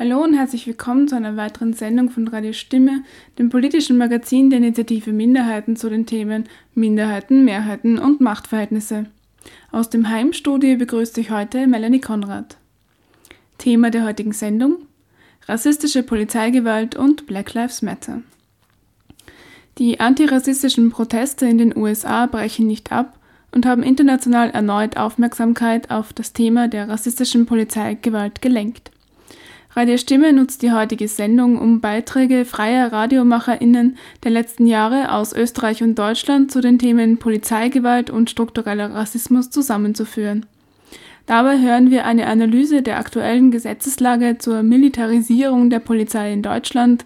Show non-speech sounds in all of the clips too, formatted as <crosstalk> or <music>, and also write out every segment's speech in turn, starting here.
Hallo und herzlich willkommen zu einer weiteren Sendung von Radio Stimme, dem politischen Magazin der Initiative Minderheiten zu den Themen Minderheiten, Mehrheiten und Machtverhältnisse. Aus dem Heimstudio begrüßt euch heute Melanie Konrad. Thema der heutigen Sendung: rassistische Polizeigewalt und Black Lives Matter. Die antirassistischen Proteste in den USA brechen nicht ab und haben international erneut Aufmerksamkeit auf das Thema der rassistischen Polizeigewalt gelenkt. Radio Stimme nutzt die heutige Sendung, um Beiträge freier RadiomacherInnen der letzten Jahre aus Österreich und Deutschland zu den Themen Polizeigewalt und struktureller Rassismus zusammenzuführen. Dabei hören wir eine Analyse der aktuellen Gesetzeslage zur Militarisierung der Polizei in Deutschland,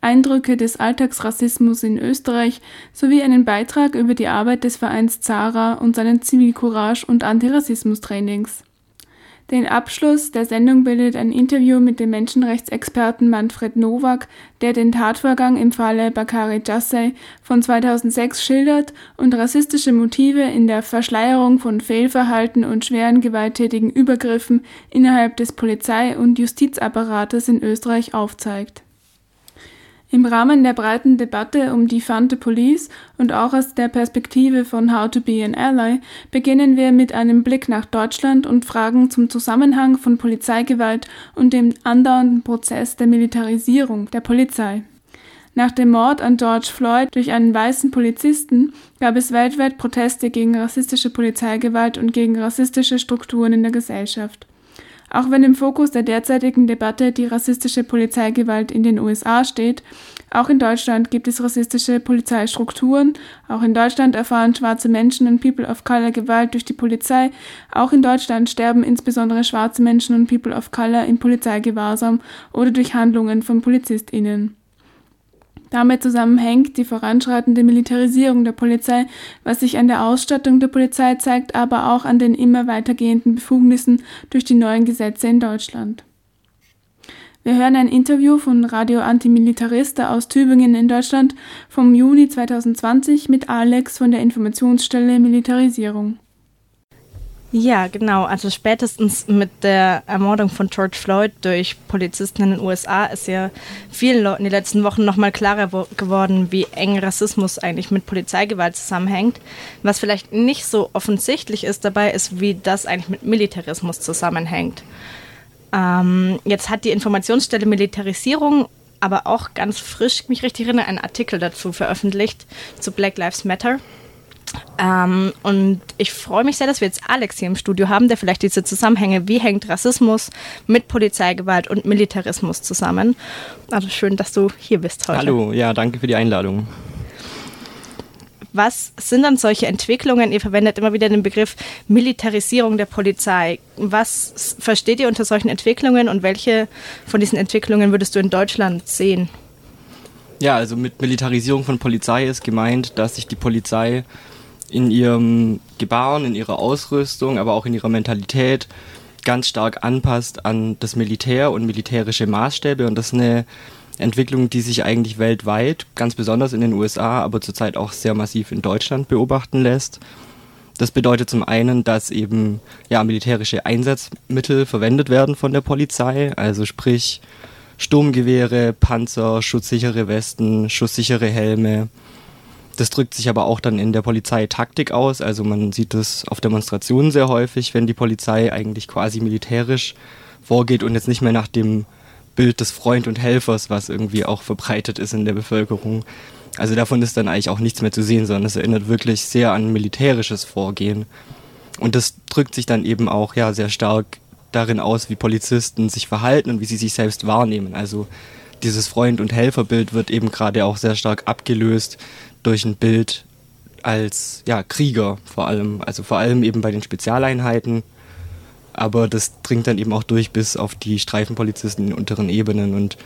Eindrücke des Alltagsrassismus in Österreich sowie einen Beitrag über die Arbeit des Vereins Zara und seinen Zivilcourage- und Antirassismus-Trainings. Den Abschluss der Sendung bildet ein Interview mit dem Menschenrechtsexperten Manfred Nowak, der den Tatvorgang im Falle Bakari Jassay von 2006 schildert und rassistische Motive in der Verschleierung von Fehlverhalten und schweren gewalttätigen Übergriffen innerhalb des Polizei- und Justizapparates in Österreich aufzeigt. Im Rahmen der breiten Debatte um die Fante Police und auch aus der Perspektive von How to be an Ally beginnen wir mit einem Blick nach Deutschland und Fragen zum Zusammenhang von Polizeigewalt und dem andauernden Prozess der Militarisierung der Polizei. Nach dem Mord an George Floyd durch einen weißen Polizisten gab es weltweit Proteste gegen rassistische Polizeigewalt und gegen rassistische Strukturen in der Gesellschaft. Auch wenn im Fokus der derzeitigen Debatte die rassistische Polizeigewalt in den USA steht, auch in Deutschland gibt es rassistische Polizeistrukturen. Auch in Deutschland erfahren schwarze Menschen und People of Color Gewalt durch die Polizei. Auch in Deutschland sterben insbesondere schwarze Menschen und People of Color in Polizeigewahrsam oder durch Handlungen von PolizistInnen. Damit zusammenhängt die voranschreitende Militarisierung der Polizei, was sich an der Ausstattung der Polizei zeigt, aber auch an den immer weitergehenden Befugnissen durch die neuen Gesetze in Deutschland. Wir hören ein Interview von Radio Antimilitarista aus Tübingen in Deutschland vom Juni 2020 mit Alex von der Informationsstelle Militarisierung. Ja, genau. Also spätestens mit der Ermordung von George Floyd durch Polizisten in den USA ist ja vielen Leuten die letzten Wochen nochmal klarer geworden, wie eng Rassismus eigentlich mit Polizeigewalt zusammenhängt. Was vielleicht nicht so offensichtlich ist dabei, ist, wie das eigentlich mit Militarismus zusammenhängt. Ähm, jetzt hat die Informationsstelle Militarisierung aber auch ganz frisch, mich richtig erinnere, einen Artikel dazu veröffentlicht zu Black Lives Matter. Ähm, und ich freue mich sehr, dass wir jetzt Alex hier im Studio haben, der vielleicht diese Zusammenhänge, wie hängt Rassismus mit Polizeigewalt und Militarismus zusammen. Also schön, dass du hier bist heute. Hallo, ja, danke für die Einladung. Was sind dann solche Entwicklungen? Ihr verwendet immer wieder den Begriff Militarisierung der Polizei. Was versteht ihr unter solchen Entwicklungen und welche von diesen Entwicklungen würdest du in Deutschland sehen? Ja, also mit Militarisierung von Polizei ist gemeint, dass sich die Polizei in ihrem Gebaren, in ihrer Ausrüstung, aber auch in ihrer Mentalität ganz stark anpasst an das Militär und militärische Maßstäbe. Und das ist eine Entwicklung, die sich eigentlich weltweit, ganz besonders in den USA, aber zurzeit auch sehr massiv in Deutschland beobachten lässt. Das bedeutet zum einen, dass eben ja, militärische Einsatzmittel verwendet werden von der Polizei, also sprich Sturmgewehre, Panzer, schutzsichere Westen, schusssichere Helme, das drückt sich aber auch dann in der Polizeitaktik aus. Also man sieht das auf Demonstrationen sehr häufig, wenn die Polizei eigentlich quasi militärisch vorgeht und jetzt nicht mehr nach dem Bild des Freund und Helfers, was irgendwie auch verbreitet ist in der Bevölkerung. Also davon ist dann eigentlich auch nichts mehr zu sehen, sondern es erinnert wirklich sehr an militärisches Vorgehen. Und das drückt sich dann eben auch ja sehr stark darin aus, wie Polizisten sich verhalten und wie sie sich selbst wahrnehmen. Also dieses Freund- und Helferbild wird eben gerade auch sehr stark abgelöst durch ein Bild als ja, Krieger vor allem, also vor allem eben bei den Spezialeinheiten. Aber das dringt dann eben auch durch bis auf die Streifenpolizisten in unteren Ebenen. Und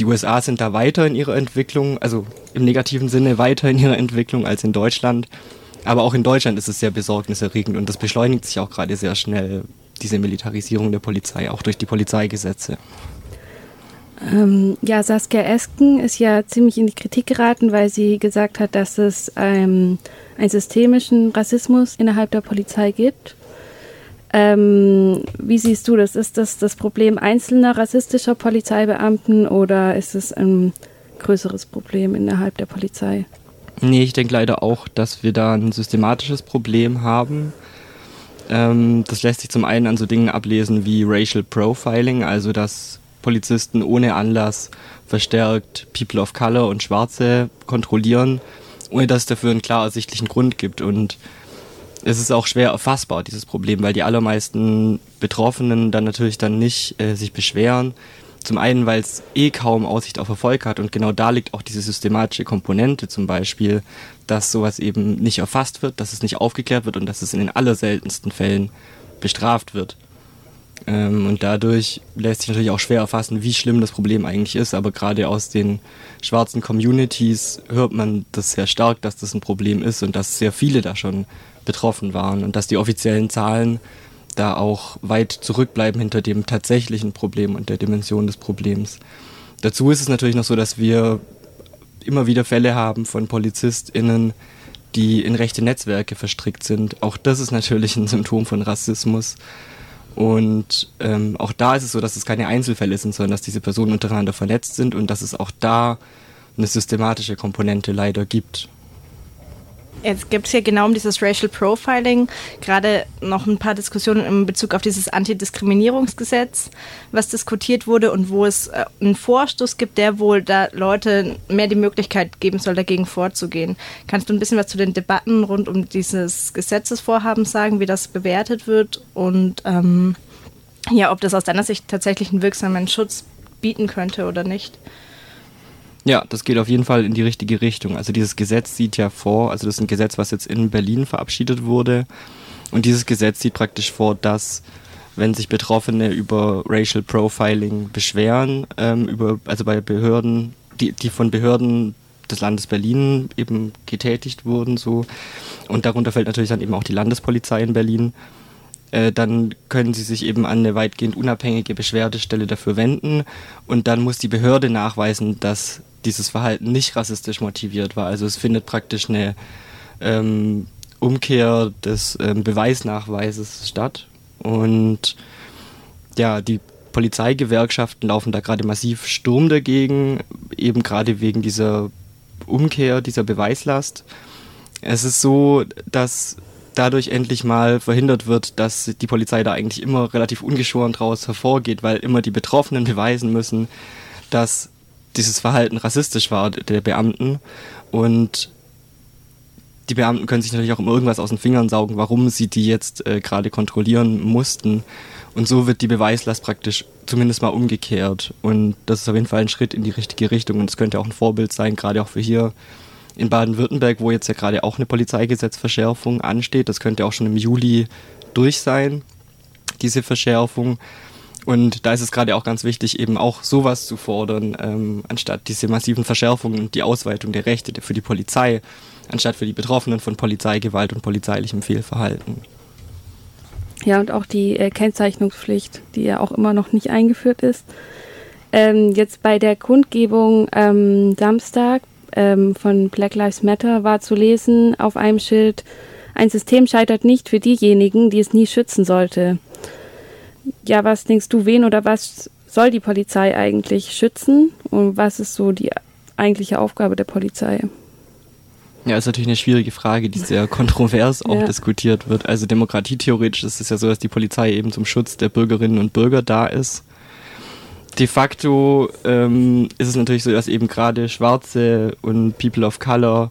die USA sind da weiter in ihrer Entwicklung, also im negativen Sinne weiter in ihrer Entwicklung als in Deutschland. Aber auch in Deutschland ist es sehr besorgniserregend und das beschleunigt sich auch gerade sehr schnell, diese Militarisierung der Polizei, auch durch die Polizeigesetze. Ähm, ja, Saskia Esken ist ja ziemlich in die Kritik geraten, weil sie gesagt hat, dass es ähm, einen systemischen Rassismus innerhalb der Polizei gibt. Ähm, wie siehst du das? Ist das das Problem einzelner rassistischer Polizeibeamten oder ist es ein größeres Problem innerhalb der Polizei? Nee, ich denke leider auch, dass wir da ein systematisches Problem haben. Ähm, das lässt sich zum einen an so Dingen ablesen wie Racial Profiling, also dass Polizisten ohne Anlass verstärkt People of Color und Schwarze kontrollieren, ohne dass es dafür einen klar ersichtlichen Grund gibt. Und es ist auch schwer erfassbar, dieses Problem, weil die allermeisten Betroffenen dann natürlich dann nicht äh, sich beschweren. Zum einen, weil es eh kaum Aussicht auf Erfolg hat und genau da liegt auch diese systematische Komponente zum Beispiel, dass sowas eben nicht erfasst wird, dass es nicht aufgeklärt wird und dass es in den allerseltensten Fällen bestraft wird. Ähm, und dadurch lässt sich natürlich auch schwer erfassen, wie schlimm das Problem eigentlich ist. Aber gerade aus den schwarzen Communities hört man das sehr stark, dass das ein Problem ist und dass sehr viele da schon betroffen waren und dass die offiziellen Zahlen da auch weit zurückbleiben hinter dem tatsächlichen Problem und der Dimension des Problems. Dazu ist es natürlich noch so, dass wir immer wieder Fälle haben von PolizistInnen, die in rechte Netzwerke verstrickt sind. Auch das ist natürlich ein Symptom von Rassismus. Und ähm, auch da ist es so, dass es keine Einzelfälle sind, sondern dass diese Personen untereinander vernetzt sind und dass es auch da eine systematische Komponente leider gibt. Jetzt gibt es hier genau um dieses Racial Profiling gerade noch ein paar Diskussionen in Bezug auf dieses Antidiskriminierungsgesetz, was diskutiert wurde und wo es äh, einen Vorstoß gibt, der wohl da Leute mehr die Möglichkeit geben soll, dagegen vorzugehen. Kannst du ein bisschen was zu den Debatten rund um dieses Gesetzesvorhaben sagen, wie das bewertet wird und ähm, ja, ob das aus deiner Sicht tatsächlich einen wirksamen Schutz bieten könnte oder nicht? Ja, das geht auf jeden Fall in die richtige Richtung. Also dieses Gesetz sieht ja vor, also das ist ein Gesetz, was jetzt in Berlin verabschiedet wurde. Und dieses Gesetz sieht praktisch vor, dass wenn sich Betroffene über Racial Profiling beschweren, ähm, über, also bei Behörden, die, die von Behörden des Landes Berlin eben getätigt wurden, so, und darunter fällt natürlich dann eben auch die Landespolizei in Berlin, äh, dann können sie sich eben an eine weitgehend unabhängige Beschwerdestelle dafür wenden und dann muss die Behörde nachweisen, dass dieses Verhalten nicht rassistisch motiviert war. Also es findet praktisch eine ähm, Umkehr des ähm, Beweisnachweises statt. Und ja, die Polizeigewerkschaften laufen da gerade massiv Sturm dagegen, eben gerade wegen dieser Umkehr, dieser Beweislast. Es ist so, dass dadurch endlich mal verhindert wird, dass die Polizei da eigentlich immer relativ ungeschoren draus hervorgeht, weil immer die Betroffenen beweisen müssen, dass dieses Verhalten rassistisch war der Beamten und die Beamten können sich natürlich auch um irgendwas aus den Fingern saugen, warum sie die jetzt äh, gerade kontrollieren mussten. Und so wird die Beweislast praktisch zumindest mal umgekehrt. Und das ist auf jeden Fall ein Schritt in die richtige Richtung. Und es könnte auch ein Vorbild sein, gerade auch für hier in Baden-Württemberg, wo jetzt ja gerade auch eine Polizeigesetzverschärfung ansteht. Das könnte auch schon im Juli durch sein, diese Verschärfung. Und da ist es gerade auch ganz wichtig, eben auch sowas zu fordern, ähm, anstatt diese massiven Verschärfungen und die Ausweitung der Rechte für die Polizei, anstatt für die Betroffenen von Polizeigewalt und polizeilichem Fehlverhalten. Ja, und auch die äh, Kennzeichnungspflicht, die ja auch immer noch nicht eingeführt ist. Ähm, jetzt bei der Kundgebung ähm, Samstag von Black Lives Matter war zu lesen auf einem Schild, ein System scheitert nicht für diejenigen, die es nie schützen sollte ja, was denkst du, wen oder was soll die Polizei eigentlich schützen und was ist so die eigentliche Aufgabe der Polizei? Ja, ist natürlich eine schwierige Frage, die sehr kontrovers <laughs> auch ja. diskutiert wird. Also demokratietheoretisch ist es ja so, dass die Polizei eben zum Schutz der Bürgerinnen und Bürger da ist. De facto ähm, ist es natürlich so, dass eben gerade Schwarze und People of Color,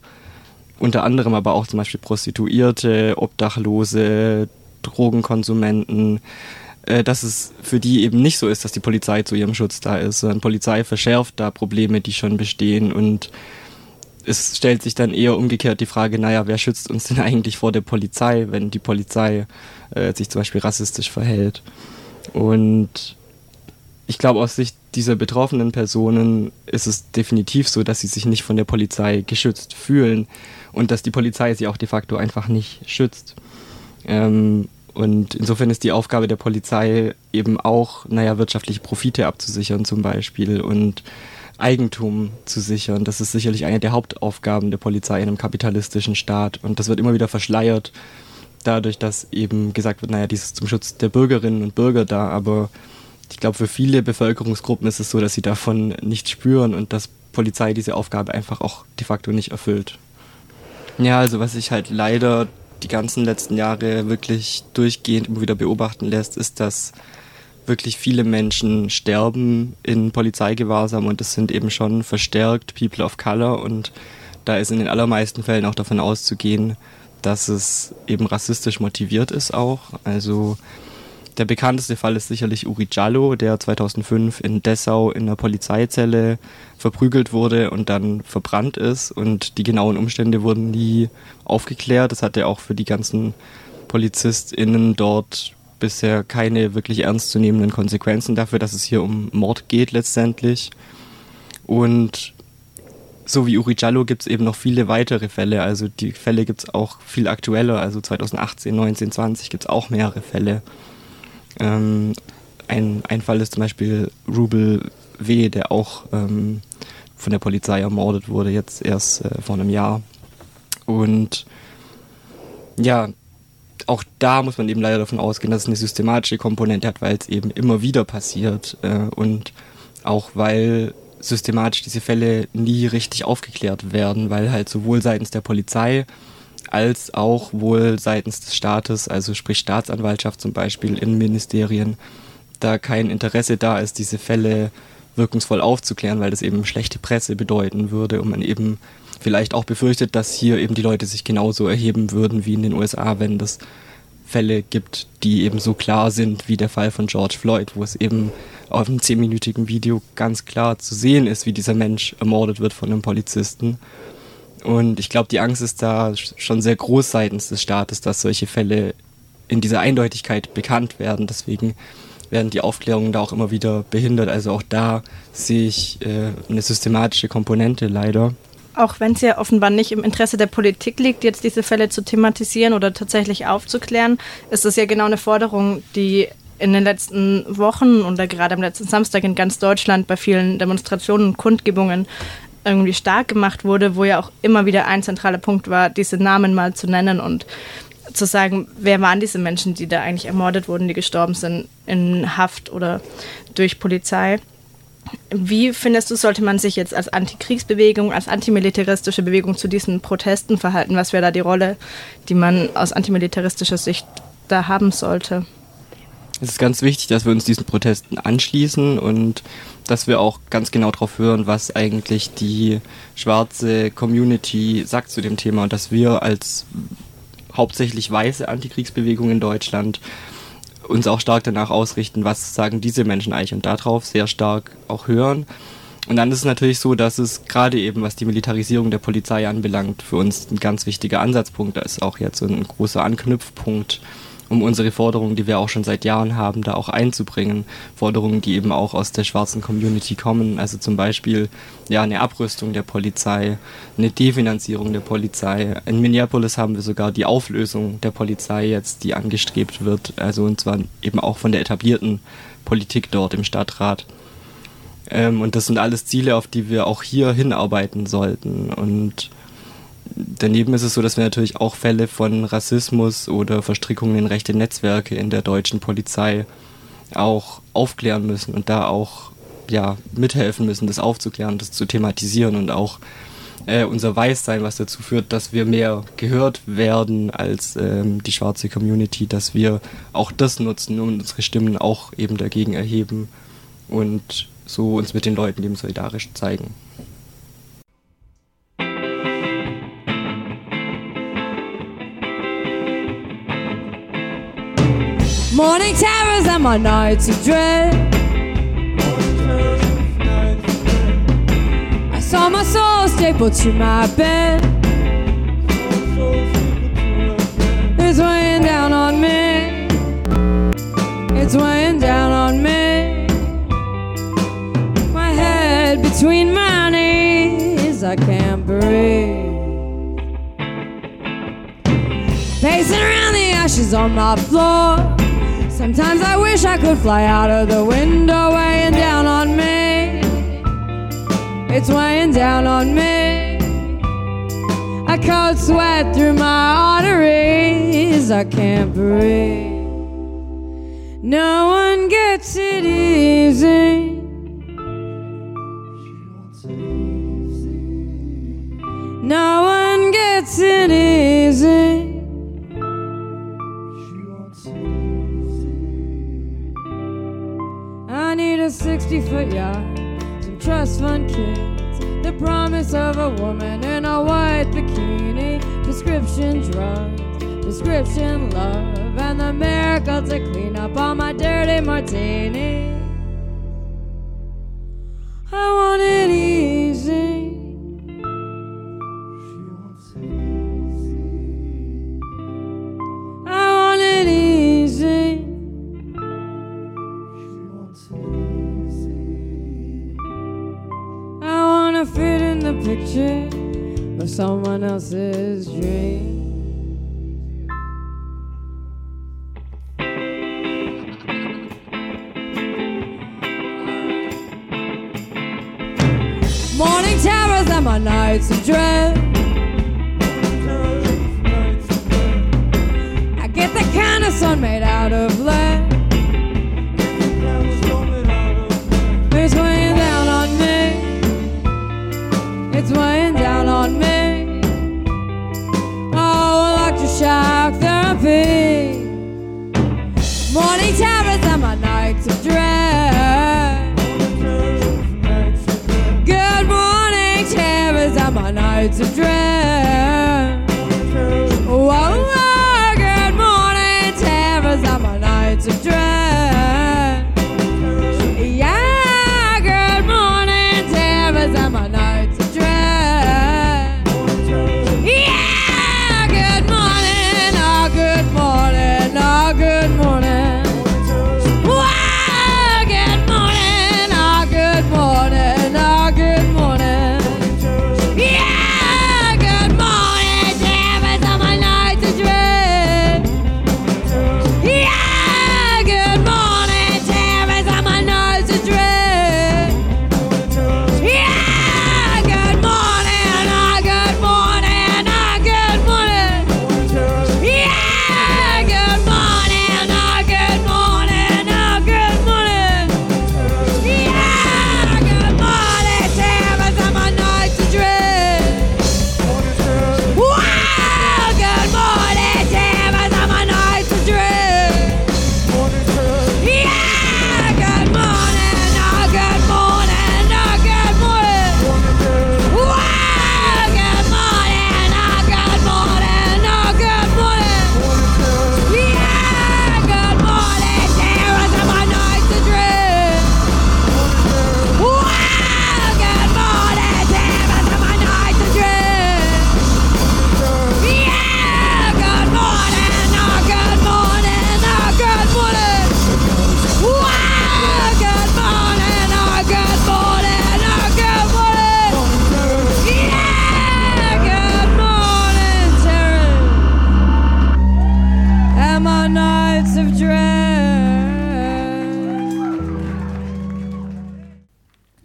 unter anderem aber auch zum Beispiel Prostituierte, Obdachlose, Drogenkonsumenten, dass es für die eben nicht so ist, dass die Polizei zu ihrem Schutz da ist, sondern Polizei verschärft da Probleme, die schon bestehen und es stellt sich dann eher umgekehrt die Frage, naja, wer schützt uns denn <laughs> eigentlich vor der Polizei, wenn die Polizei äh, sich zum Beispiel rassistisch verhält? Und ich glaube, aus Sicht dieser betroffenen Personen ist es definitiv so, dass sie sich nicht von der Polizei geschützt fühlen und dass die Polizei sie auch de facto einfach nicht schützt. Ähm, und insofern ist die Aufgabe der Polizei eben auch, naja, wirtschaftliche Profite abzusichern zum Beispiel und Eigentum zu sichern. Das ist sicherlich eine der Hauptaufgaben der Polizei in einem kapitalistischen Staat. Und das wird immer wieder verschleiert dadurch, dass eben gesagt wird, naja, dies ist zum Schutz der Bürgerinnen und Bürger da, aber ich glaube, für viele Bevölkerungsgruppen ist es so, dass sie davon nichts spüren und dass Polizei diese Aufgabe einfach auch de facto nicht erfüllt. Ja, also was sich halt leider die ganzen letzten Jahre wirklich durchgehend immer wieder beobachten lässt, ist, dass wirklich viele Menschen sterben in Polizeigewahrsam und es sind eben schon verstärkt People of Color und da ist in den allermeisten Fällen auch davon auszugehen, dass es eben rassistisch motiviert ist auch. Also der bekannteste Fall ist sicherlich Uri Jallo, der 2005 in Dessau in einer Polizeizelle verprügelt wurde und dann verbrannt ist. Und die genauen Umstände wurden nie aufgeklärt. Das hatte auch für die ganzen PolizistInnen dort bisher keine wirklich ernstzunehmenden Konsequenzen dafür, dass es hier um Mord geht letztendlich. Und so wie Uri Jallo gibt es eben noch viele weitere Fälle. Also die Fälle gibt es auch viel aktueller. Also 2018, 19, 20 gibt es auch mehrere Fälle. Ähm, ein, ein Fall ist zum Beispiel Rubel W., der auch ähm, von der Polizei ermordet wurde, jetzt erst äh, vor einem Jahr. Und ja, auch da muss man eben leider davon ausgehen, dass es eine systematische Komponente hat, weil es eben immer wieder passiert äh, und auch weil systematisch diese Fälle nie richtig aufgeklärt werden, weil halt sowohl seitens der Polizei als auch wohl seitens des Staates, also sprich Staatsanwaltschaft zum Beispiel, in Ministerien, da kein Interesse da ist, diese Fälle wirkungsvoll aufzuklären, weil das eben schlechte Presse bedeuten würde und man eben vielleicht auch befürchtet, dass hier eben die Leute sich genauso erheben würden wie in den USA, wenn das Fälle gibt, die eben so klar sind wie der Fall von George Floyd, wo es eben auf einem zehnminütigen Video ganz klar zu sehen ist, wie dieser Mensch ermordet wird von einem Polizisten. Und ich glaube, die Angst ist da schon sehr groß seitens des Staates, dass solche Fälle in dieser Eindeutigkeit bekannt werden. Deswegen werden die Aufklärungen da auch immer wieder behindert. Also auch da sehe ich äh, eine systematische Komponente leider. Auch wenn es ja offenbar nicht im Interesse der Politik liegt, jetzt diese Fälle zu thematisieren oder tatsächlich aufzuklären, ist das ja genau eine Forderung, die in den letzten Wochen oder gerade am letzten Samstag in ganz Deutschland bei vielen Demonstrationen und Kundgebungen irgendwie stark gemacht wurde, wo ja auch immer wieder ein zentraler Punkt war, diese Namen mal zu nennen und zu sagen, wer waren diese Menschen, die da eigentlich ermordet wurden, die gestorben sind in Haft oder durch Polizei. Wie findest du, sollte man sich jetzt als Antikriegsbewegung, als antimilitaristische Bewegung zu diesen Protesten verhalten? Was wäre da die Rolle, die man aus antimilitaristischer Sicht da haben sollte? Es ist ganz wichtig, dass wir uns diesen Protesten anschließen und dass wir auch ganz genau darauf hören, was eigentlich die schwarze Community sagt zu dem Thema und dass wir als hauptsächlich weiße Antikriegsbewegung in Deutschland uns auch stark danach ausrichten, was sagen diese Menschen eigentlich und darauf sehr stark auch hören. Und dann ist es natürlich so, dass es gerade eben, was die Militarisierung der Polizei anbelangt, für uns ein ganz wichtiger Ansatzpunkt ist, auch jetzt ein großer Anknüpfpunkt um unsere Forderungen, die wir auch schon seit Jahren haben, da auch einzubringen. Forderungen, die eben auch aus der schwarzen Community kommen. Also zum Beispiel ja, eine Abrüstung der Polizei, eine Definanzierung der Polizei. In Minneapolis haben wir sogar die Auflösung der Polizei jetzt, die angestrebt wird. Also und zwar eben auch von der etablierten Politik dort im Stadtrat. Ähm, und das sind alles Ziele, auf die wir auch hier hinarbeiten sollten. Und daneben ist es so, dass wir natürlich auch Fälle von Rassismus oder Verstrickungen in rechte Netzwerke in der deutschen Polizei auch aufklären müssen und da auch ja, mithelfen müssen, das aufzuklären, das zu thematisieren und auch äh, unser Weißsein, was dazu führt, dass wir mehr gehört werden als ähm, die schwarze Community, dass wir auch das nutzen und unsere Stimmen auch eben dagegen erheben und so uns mit den Leuten eben solidarisch zeigen. Morning terrors and my nights of dread. I saw my soul stapled to my bed. It's weighing down on me. It's weighing down on me. My head between my knees, I can't breathe. Pacing around the ashes on my floor. Sometimes I wish I could fly out of the window, weighing down on me. It's weighing down on me. A cold sweat through my arteries. I can't breathe. No one gets it easy. 50 foot yacht, some trust fund kids, the promise of a woman in a white bikini, prescription drugs, prescription love, and the miracle to clean up all my dirty martinis. Someone dream. Morning terrors and my nights of dread.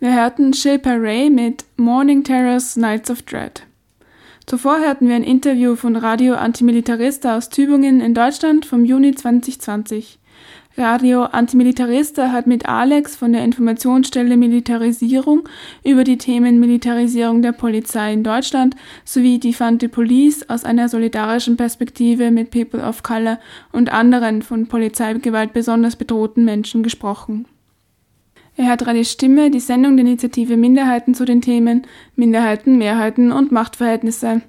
Wir hörten Shilpa Ray mit Morning Terrors Nights of Dread. Zuvor hörten wir ein Interview von Radio Antimilitarista aus Tübingen in Deutschland vom Juni 2020. Radio Antimilitarista hat mit Alex von der Informationsstelle Militarisierung über die Themen Militarisierung der Polizei in Deutschland sowie Defund the Police aus einer solidarischen Perspektive mit People of Color und anderen von Polizeigewalt besonders bedrohten Menschen gesprochen. Er hört Radio Stimme, die Sendung der Initiative Minderheiten zu den Themen Minderheiten, Mehrheiten und Machtverhältnisse.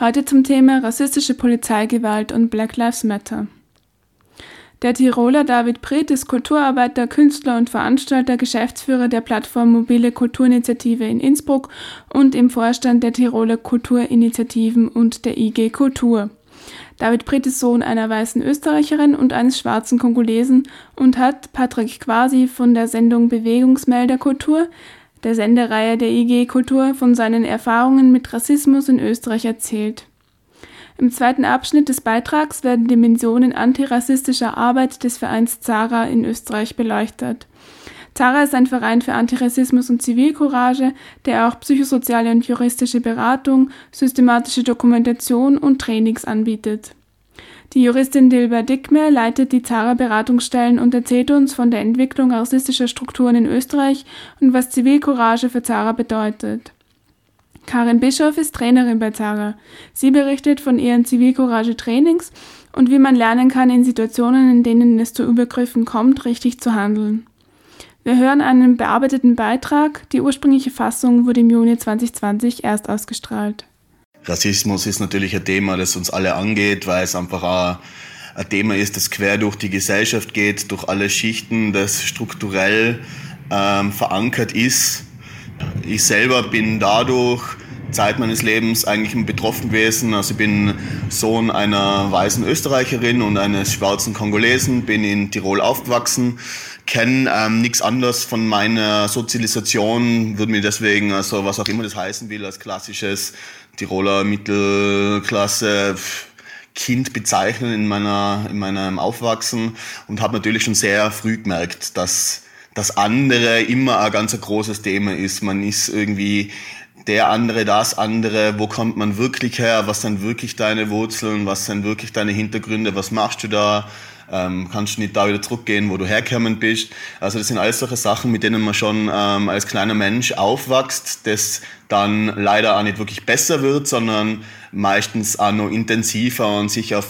Heute zum Thema rassistische Polizeigewalt und Black Lives Matter. Der Tiroler David Breth ist Kulturarbeiter, Künstler und Veranstalter, Geschäftsführer der Plattform Mobile Kulturinitiative in Innsbruck und im Vorstand der Tiroler Kulturinitiativen und der IG Kultur. David Breth ist Sohn einer weißen Österreicherin und eines schwarzen Kongolesen und hat Patrick Quasi von der Sendung Bewegungsmelder Kultur, der Sendereihe der IG Kultur, von seinen Erfahrungen mit Rassismus in Österreich erzählt. Im zweiten Abschnitt des Beitrags werden Dimensionen antirassistischer Arbeit des Vereins Zara in Österreich beleuchtet. Zara ist ein Verein für Antirassismus und Zivilcourage, der auch psychosoziale und juristische Beratung, systematische Dokumentation und Trainings anbietet. Die Juristin Dilber Dickmer leitet die Zara-Beratungsstellen und erzählt uns von der Entwicklung rassistischer Strukturen in Österreich und was Zivilcourage für Zara bedeutet. Karin Bischoff ist Trainerin bei Zara. Sie berichtet von ihren Zivilcourage-Trainings und wie man lernen kann, in Situationen, in denen es zu Übergriffen kommt, richtig zu handeln. Wir hören einen bearbeiteten Beitrag. Die ursprüngliche Fassung wurde im Juni 2020 erst ausgestrahlt. Rassismus ist natürlich ein Thema, das uns alle angeht, weil es einfach auch ein Thema ist, das quer durch die Gesellschaft geht, durch alle Schichten, das strukturell ähm, verankert ist. Ich selber bin dadurch Zeit meines Lebens eigentlich betroffen gewesen. Also ich bin Sohn einer weißen Österreicherin und eines schwarzen Kongolesen, bin in Tirol aufgewachsen, kenne ähm, nichts anderes von meiner Sozialisation, würde mir deswegen, also was auch immer das heißen will, als klassisches Tiroler Mittelklasse Kind bezeichnen in meiner in meinem Aufwachsen und habe natürlich schon sehr früh gemerkt, dass das andere immer ein ganz großes Thema ist. Man ist irgendwie der andere, das andere, wo kommt man wirklich her, was sind wirklich deine Wurzeln, was sind wirklich deine Hintergründe, was machst du da, ähm, kannst du nicht da wieder zurückgehen, wo du hergekommen bist. Also das sind alles solche Sachen, mit denen man schon ähm, als kleiner Mensch aufwächst, das dann leider auch nicht wirklich besser wird, sondern meistens auch noch intensiver und sich auf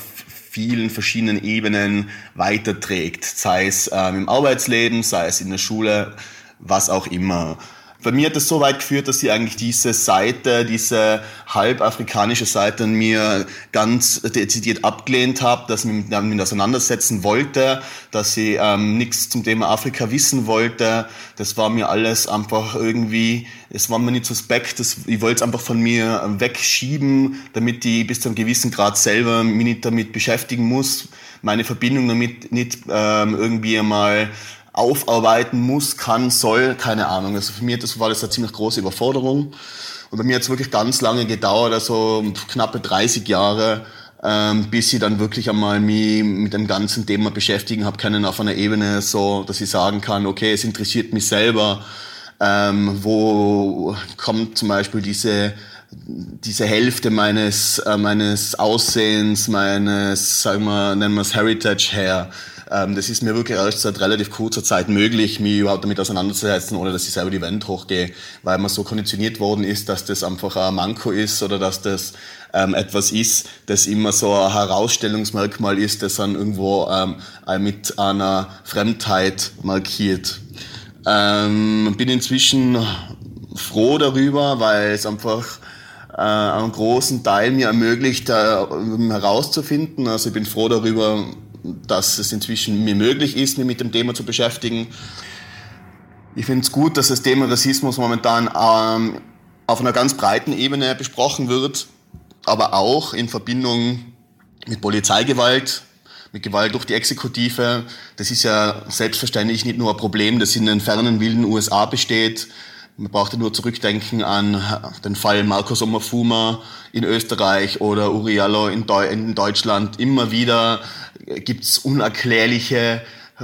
vielen verschiedenen Ebenen weiterträgt, sei es ähm, im Arbeitsleben, sei es in der Schule, was auch immer bei mir hat es so weit geführt, dass ich eigentlich diese Seite, diese halbafrikanische Seite mir ganz dezidiert abgelehnt habe, dass ich mich damit auseinandersetzen wollte, dass ich ähm, nichts zum Thema Afrika wissen wollte. Das war mir alles einfach irgendwie, es war mir nicht suspekt, das, ich wollte es einfach von mir wegschieben, damit ich bis zu einem gewissen Grad selber mich nicht damit beschäftigen muss, meine Verbindung damit nicht ähm, irgendwie einmal aufarbeiten muss, kann, soll, keine Ahnung. Also für mich das war das eine ziemlich große Überforderung. Und bei mir hat es wirklich ganz lange gedauert, also knappe 30 Jahre, ähm, bis ich dann wirklich einmal mich mit dem ganzen Thema beschäftigen habe können auf einer Ebene, so dass ich sagen kann, okay, es interessiert mich selber, ähm, wo kommt zum Beispiel diese diese Hälfte meines äh, meines Aussehens, meines, sagen wir, nennen wir es Heritage her. Ähm, das ist mir wirklich erst seit relativ kurzer Zeit möglich, mich überhaupt damit auseinanderzusetzen, ohne dass ich selber die Wand hochgehe, weil man so konditioniert worden ist, dass das einfach ein Manko ist oder dass das ähm, etwas ist, das immer so ein Herausstellungsmerkmal ist, das dann irgendwo ähm, mit einer Fremdheit markiert. Ähm, bin inzwischen froh darüber, weil es einfach äh, einen großen Teil mir ermöglicht, äh, herauszufinden. Also ich bin froh darüber, dass es inzwischen mir möglich ist, mich mit dem Thema zu beschäftigen. Ich finde es gut, dass das Thema Rassismus momentan ähm, auf einer ganz breiten Ebene besprochen wird, aber auch in Verbindung mit Polizeigewalt, mit Gewalt durch die Exekutive. Das ist ja selbstverständlich nicht nur ein Problem, das in den fernen, wilden USA besteht, man brauchte nur zurückdenken an den Fall Markus Omafuma in Österreich oder Uriallo in Deutschland. Immer wieder gibt's unerklärliche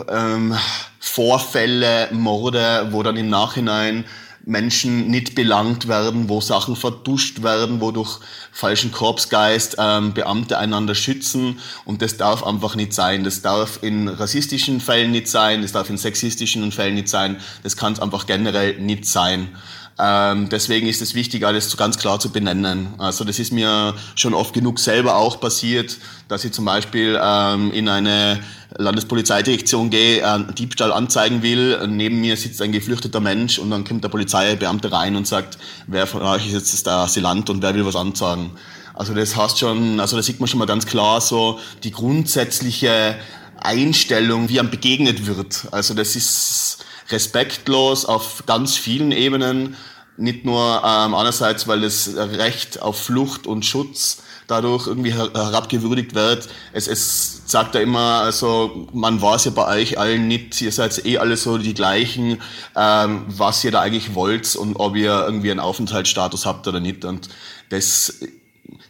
ähm, Vorfälle, Morde, wo dann im Nachhinein Menschen nicht belangt werden, wo Sachen verduscht werden, wo durch falschen Korpsgeist ähm, Beamte einander schützen und das darf einfach nicht sein. Das darf in rassistischen Fällen nicht sein, das darf in sexistischen Fällen nicht sein, das kann es einfach generell nicht sein. Ähm, deswegen ist es wichtig, alles ganz klar zu benennen. Also das ist mir schon oft genug selber auch passiert, dass ich zum Beispiel ähm, in eine Landespolizeidirektion gehe, einen Diebstahl anzeigen will. Neben mir sitzt ein geflüchteter Mensch und dann kommt der Polizeibeamte rein und sagt, wer von euch ist jetzt der Asylant und wer will was anzeigen. Also das heißt schon, also da sieht man schon mal ganz klar so die grundsätzliche Einstellung, wie einem begegnet wird. Also das ist respektlos auf ganz vielen Ebenen. Nicht nur ähm, einerseits, weil das Recht auf Flucht und Schutz dadurch irgendwie herabgewürdigt wird. Es, es sagt ja immer, also man weiß ja bei euch allen nicht, ihr seid eh alle so die gleichen, ähm, was ihr da eigentlich wollt und ob ihr irgendwie einen Aufenthaltsstatus habt oder nicht. Und das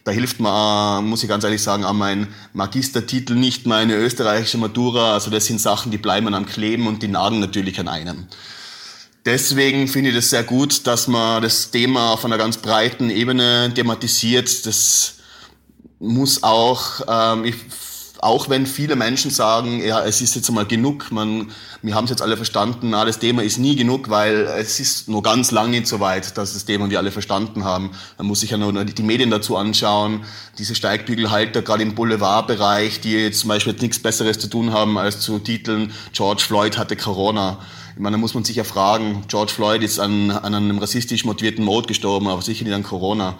da hilft mir, muss ich ganz ehrlich sagen, an mein Magistertitel nicht meine österreichische Matura. Also das sind Sachen, die bleiben am Kleben und die nagen natürlich an einem. Deswegen finde ich das sehr gut, dass man das Thema auf einer ganz breiten Ebene thematisiert. Das muss auch, ähm, ich auch wenn viele Menschen sagen, ja, es ist jetzt einmal genug, man, wir haben es jetzt alle verstanden, na, das Thema ist nie genug, weil es ist nur ganz lange nicht so weit, dass das Thema wir alle verstanden haben. Man muss sich ja nur die Medien dazu anschauen, diese Steigbügelhalter, gerade im Boulevardbereich, die jetzt zum Beispiel nichts Besseres zu tun haben, als zu titeln, George Floyd hatte Corona. Ich meine, da muss man sich ja fragen, George Floyd ist an, an einem rassistisch motivierten Mord gestorben, aber sicher nicht an Corona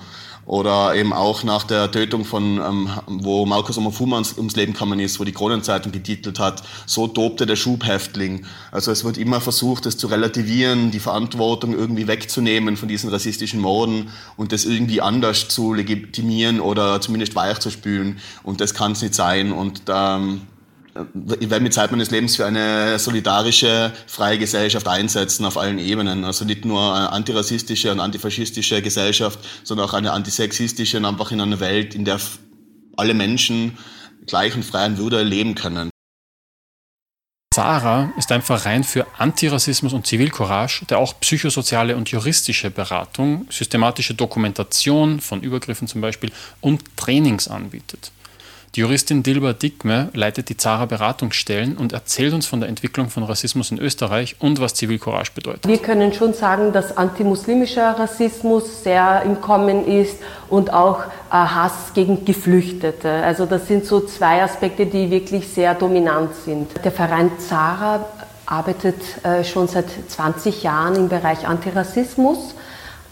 oder eben auch nach der Tötung von, ähm, wo Markus Omofuma ums Leben gekommen ist, wo die Kronenzeitung getitelt hat, so tobte der Schubhäftling. Also es wird immer versucht, das zu relativieren, die Verantwortung irgendwie wegzunehmen von diesen rassistischen Morden und das irgendwie anders zu legitimieren oder zumindest weichzuspülen. Und das kann es nicht sein. Und ähm, werde mit Zeit meines Lebens für eine solidarische, freie Gesellschaft einsetzen auf allen Ebenen. Also nicht nur eine antirassistische und antifaschistische Gesellschaft, sondern auch eine antisexistische und einfach in einer Welt, in der alle Menschen gleich und frei in Würde leben können. Zara ist ein Verein für Antirassismus und Zivilcourage, der auch psychosoziale und juristische Beratung, systematische Dokumentation von Übergriffen zum Beispiel und Trainings anbietet. Die Juristin Dilba Dickme leitet die Zara Beratungsstellen und erzählt uns von der Entwicklung von Rassismus in Österreich und was Zivilcourage bedeutet. Wir können schon sagen, dass antimuslimischer Rassismus sehr im Kommen ist und auch äh, Hass gegen Geflüchtete. Also das sind so zwei Aspekte, die wirklich sehr dominant sind. Der Verein Zara arbeitet äh, schon seit 20 Jahren im Bereich Antirassismus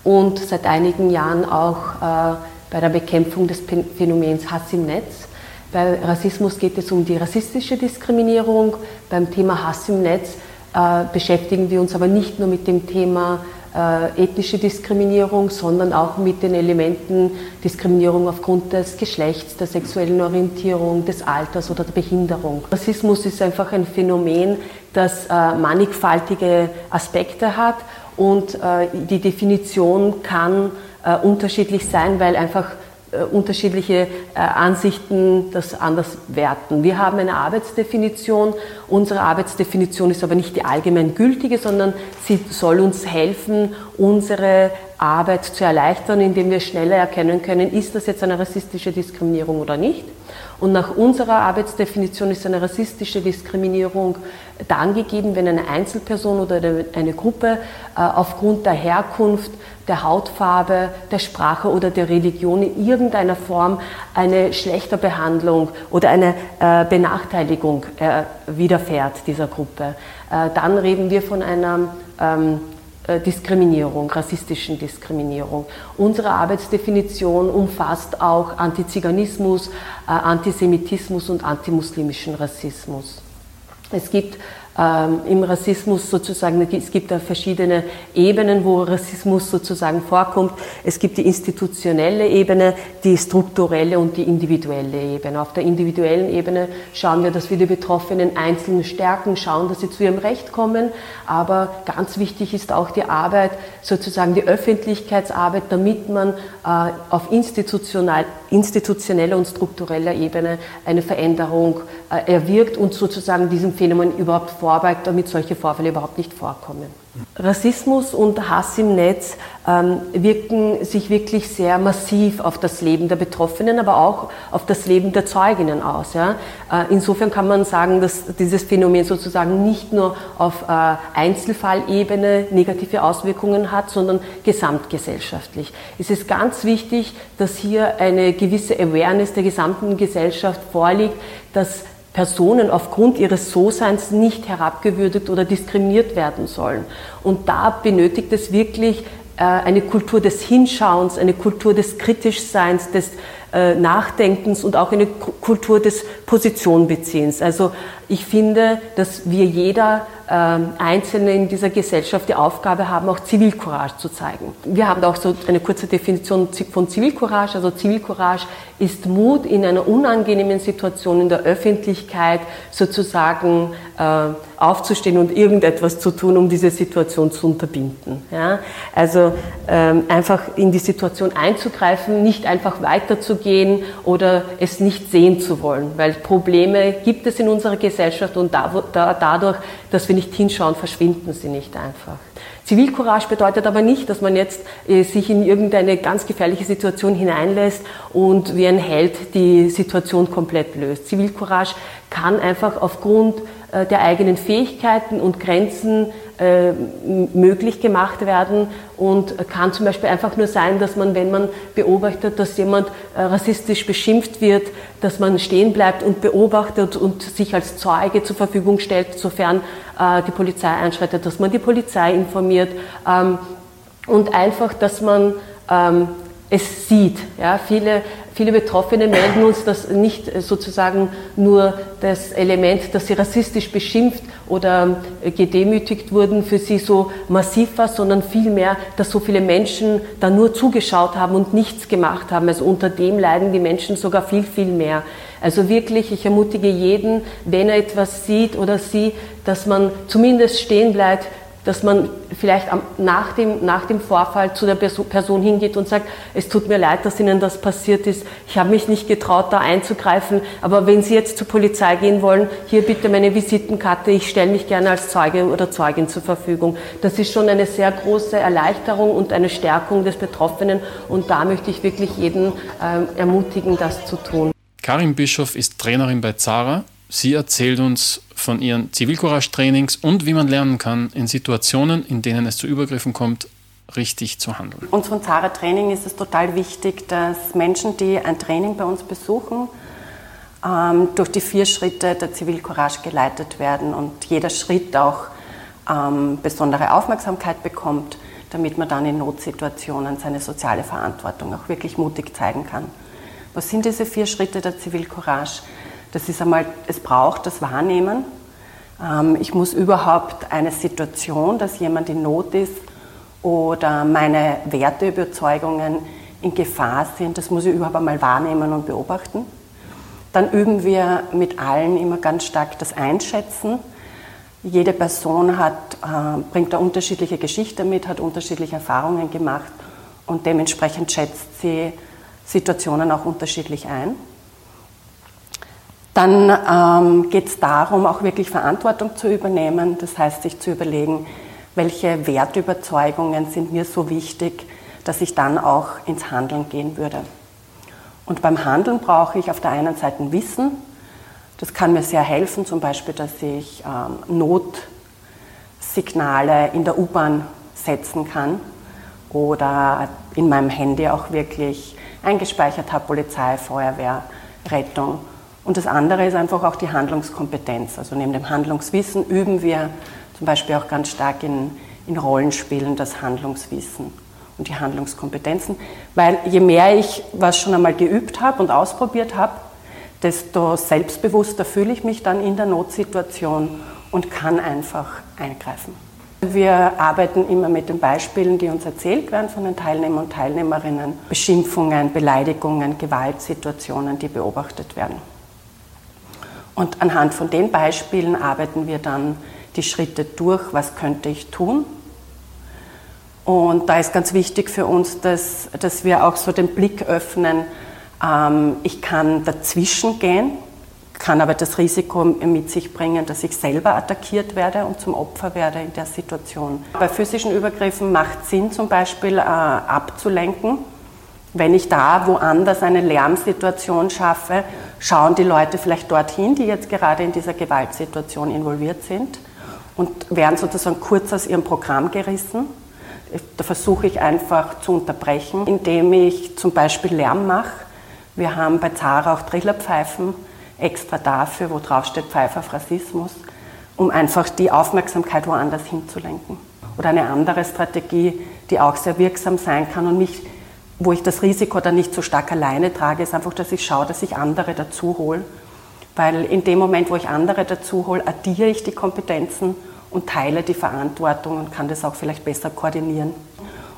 und seit einigen Jahren auch äh, bei der Bekämpfung des Phänomens Hass im Netz. Bei Rassismus geht es um die rassistische Diskriminierung. Beim Thema Hass im Netz äh, beschäftigen wir uns aber nicht nur mit dem Thema äh, ethnische Diskriminierung, sondern auch mit den Elementen Diskriminierung aufgrund des Geschlechts, der sexuellen Orientierung, des Alters oder der Behinderung. Rassismus ist einfach ein Phänomen, das äh, mannigfaltige Aspekte hat und äh, die Definition kann äh, unterschiedlich sein, weil einfach unterschiedliche äh, Ansichten das anders werten. Wir haben eine Arbeitsdefinition. Unsere Arbeitsdefinition ist aber nicht die allgemein gültige, sondern sie soll uns helfen, unsere Arbeit zu erleichtern, indem wir schneller erkennen können, ist das jetzt eine rassistische Diskriminierung oder nicht. Und nach unserer Arbeitsdefinition ist eine rassistische Diskriminierung dann gegeben, wenn eine Einzelperson oder eine Gruppe äh, aufgrund der Herkunft, der Hautfarbe, der Sprache oder der Religion in irgendeiner Form eine schlechte Behandlung oder eine äh, Benachteiligung äh, widerfährt dieser Gruppe. Dann reden wir von einer ähm, Diskriminierung, rassistischen Diskriminierung. Unsere Arbeitsdefinition umfasst auch Antiziganismus, Antisemitismus und antimuslimischen Rassismus. Es gibt im Rassismus sozusagen, es gibt da verschiedene Ebenen, wo Rassismus sozusagen vorkommt. Es gibt die institutionelle Ebene, die strukturelle und die individuelle Ebene. Auf der individuellen Ebene schauen wir, dass wir die Betroffenen einzeln stärken, schauen, dass sie zu ihrem Recht kommen. Aber ganz wichtig ist auch die Arbeit, sozusagen die Öffentlichkeitsarbeit, damit man äh, auf institutionell, institutioneller und struktureller Ebene eine Veränderung äh, erwirkt und sozusagen diesem Phänomen überhaupt vor vorbeugt, damit solche Vorfälle überhaupt nicht vorkommen. Rassismus und Hass im Netz ähm, wirken sich wirklich sehr massiv auf das Leben der Betroffenen, aber auch auf das Leben der Zeuginnen aus. Ja? Äh, insofern kann man sagen, dass dieses Phänomen sozusagen nicht nur auf äh, Einzelfallebene negative Auswirkungen hat, sondern gesamtgesellschaftlich. Es ist ganz wichtig, dass hier eine gewisse Awareness der gesamten Gesellschaft vorliegt, dass Personen aufgrund ihres So-Seins nicht herabgewürdigt oder diskriminiert werden sollen. Und da benötigt es wirklich äh, eine Kultur des Hinschauens, eine Kultur des Kritischseins, des äh, Nachdenkens und auch eine Kultur des Positionbeziehens. Also ich finde, dass wir jeder Einzelne in dieser Gesellschaft die Aufgabe haben, auch Zivilcourage zu zeigen. Wir haben auch so eine kurze Definition von Zivilcourage. Also Zivilcourage ist Mut in einer unangenehmen Situation in der Öffentlichkeit sozusagen äh, aufzustehen und irgendetwas zu tun, um diese Situation zu unterbinden. Ja? Also ähm, einfach in die Situation einzugreifen, nicht einfach weiterzugehen oder es nicht sehen zu wollen, weil Probleme gibt es in unserer Gesellschaft und da, da, dadurch, dass wir nicht hinschauen, verschwinden sie nicht einfach. Zivilcourage bedeutet aber nicht, dass man jetzt äh, sich in irgendeine ganz gefährliche Situation hineinlässt und wie ein Held die Situation komplett löst. Zivilcourage kann einfach aufgrund äh, der eigenen Fähigkeiten und Grenzen äh, möglich gemacht werden und kann zum Beispiel einfach nur sein, dass man, wenn man beobachtet, dass jemand rassistisch beschimpft wird, dass man stehen bleibt und beobachtet und sich als Zeuge zur Verfügung stellt, sofern die Polizei einschreitet, dass man die Polizei informiert ähm, und einfach, dass man ähm, es sieht. Ja, viele Viele Betroffene melden uns, dass nicht sozusagen nur das Element, dass sie rassistisch beschimpft oder äh, gedemütigt wurden, für sie so massiv war, sondern vielmehr, dass so viele Menschen da nur zugeschaut haben und nichts gemacht haben. Also unter dem leiden die Menschen sogar viel, viel mehr. Also wirklich, ich ermutige jeden, wenn er etwas sieht oder sie, dass man zumindest stehen bleibt, dass man vielleicht nach dem, nach dem Vorfall zu der Person hingeht und sagt, es tut mir leid, dass Ihnen das passiert ist, ich habe mich nicht getraut, da einzugreifen, aber wenn Sie jetzt zur Polizei gehen wollen, hier bitte meine Visitenkarte, ich stelle mich gerne als Zeuge oder Zeugin zur Verfügung. Das ist schon eine sehr große Erleichterung und eine Stärkung des Betroffenen und da möchte ich wirklich jeden äh, ermutigen, das zu tun. Karin Bischof ist Trainerin bei Zara. Sie erzählt uns von ihren Zivilcourage-Trainings und wie man lernen kann, in Situationen, in denen es zu Übergriffen kommt, richtig zu handeln. Uns von Zara Training ist es total wichtig, dass Menschen, die ein Training bei uns besuchen, ähm, durch die vier Schritte der Zivilcourage geleitet werden und jeder Schritt auch ähm, besondere Aufmerksamkeit bekommt, damit man dann in Notsituationen seine soziale Verantwortung auch wirklich mutig zeigen kann. Was sind diese vier Schritte der Zivilcourage? Das ist einmal, es braucht das Wahrnehmen. Ähm, ich muss überhaupt eine Situation, dass jemand in Not ist oder meine Werteüberzeugungen in Gefahr sind, das muss ich überhaupt einmal wahrnehmen und beobachten. Dann üben wir mit allen immer ganz stark das Einschätzen. Jede Person hat, äh, bringt eine unterschiedliche Geschichte mit, hat unterschiedliche Erfahrungen gemacht und dementsprechend schätzt sie Situationen auch unterschiedlich ein. Dann ähm, geht es darum, auch wirklich Verantwortung zu übernehmen. Das heißt, sich zu überlegen, welche Wertüberzeugungen sind mir so wichtig, dass ich dann auch ins Handeln gehen würde. Und beim Handeln brauche ich auf der einen Seite Wissen. Das kann mir sehr helfen, zum Beispiel, dass ich ähm, Notsignale in der U-Bahn setzen kann oder in meinem Handy auch wirklich eingespeichert habe, Polizei, Feuerwehr, Rettung und das andere ist einfach auch die Handlungskompetenz. Also neben dem Handlungswissen üben wir zum Beispiel auch ganz stark in, in Rollenspielen das Handlungswissen und die Handlungskompetenzen, weil je mehr ich was schon einmal geübt habe und ausprobiert habe, desto selbstbewusster fühle ich mich dann in der Notsituation und kann einfach eingreifen. Wir arbeiten immer mit den Beispielen, die uns erzählt werden von den Teilnehmern und Teilnehmerinnen, Beschimpfungen, Beleidigungen, Gewaltsituationen, die beobachtet werden. Und anhand von den Beispielen arbeiten wir dann die Schritte durch, was könnte ich tun. Und da ist ganz wichtig für uns, dass, dass wir auch so den Blick öffnen, ähm, ich kann dazwischen gehen, kann aber das Risiko mit sich bringen, dass ich selber attackiert werde und zum Opfer werde in der Situation. Bei physischen Übergriffen macht Sinn zum Beispiel äh, abzulenken wenn ich da woanders eine Lärmsituation schaffe, schauen die Leute vielleicht dorthin, die jetzt gerade in dieser Gewaltsituation involviert sind und werden sozusagen kurz aus ihrem Programm gerissen. Da versuche ich einfach zu unterbrechen, indem ich zum Beispiel Lärm mache. Wir haben bei Zara auch Trillerpfeifen extra dafür, wo drauf steht Pfeife auf Rassismus, um einfach die Aufmerksamkeit woanders hinzulenken. Oder eine andere Strategie, die auch sehr wirksam sein kann und mich wo ich das Risiko dann nicht so stark alleine trage, ist einfach, dass ich schaue, dass ich andere dazu hole. Weil in dem Moment, wo ich andere dazu hole, addiere ich die Kompetenzen und teile die Verantwortung und kann das auch vielleicht besser koordinieren.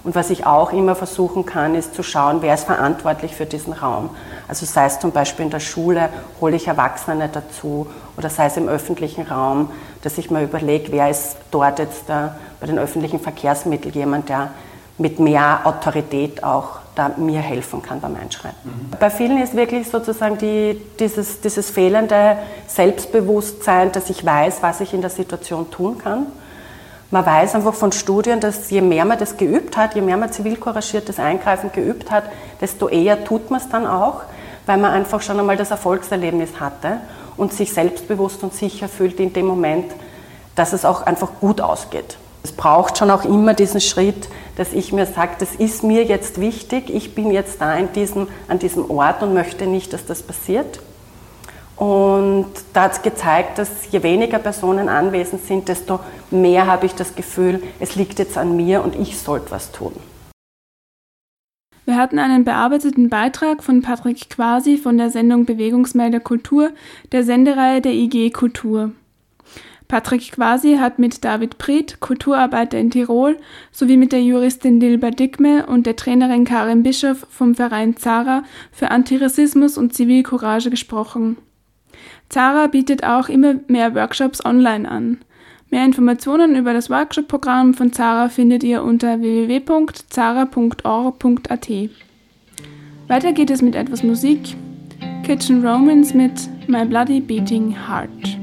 Und was ich auch immer versuchen kann, ist zu schauen, wer ist verantwortlich für diesen Raum. Also sei es zum Beispiel in der Schule, hole ich Erwachsene dazu oder sei es im öffentlichen Raum, dass ich mir überlege, wer ist dort jetzt da bei den öffentlichen Verkehrsmitteln jemand, der mit mehr Autorität auch da mir helfen kann beim Einschreiten. Mhm. Bei vielen ist wirklich sozusagen die, dieses, dieses fehlende Selbstbewusstsein, dass ich weiß, was ich in der Situation tun kann. Man weiß einfach von Studien, dass je mehr man das geübt hat, je mehr man zivilcouragiertes Eingreifen geübt hat, desto eher tut man es dann auch, weil man einfach schon einmal das Erfolgserlebnis hatte und sich selbstbewusst und sicher fühlt in dem Moment, dass es auch einfach gut ausgeht. Es braucht schon auch immer diesen Schritt, dass ich mir sage, das ist mir jetzt wichtig, ich bin jetzt da in diesem, an diesem Ort und möchte nicht, dass das passiert. Und da hat es gezeigt, dass je weniger Personen anwesend sind, desto mehr habe ich das Gefühl, es liegt jetzt an mir und ich sollte was tun. Wir hatten einen bearbeiteten Beitrag von Patrick Quasi von der Sendung Bewegungsmelder Kultur, der Sendereihe der IG Kultur. Patrick Quasi hat mit David Priet, Kulturarbeiter in Tirol, sowie mit der Juristin Dilba Dickme und der Trainerin Karin Bischoff vom Verein Zara für Antirassismus und Zivilcourage gesprochen. Zara bietet auch immer mehr Workshops online an. Mehr Informationen über das Workshop-Programm von Zara findet ihr unter www.zara.org.at. Weiter geht es mit etwas Musik. Kitchen Romans mit My Bloody Beating Heart.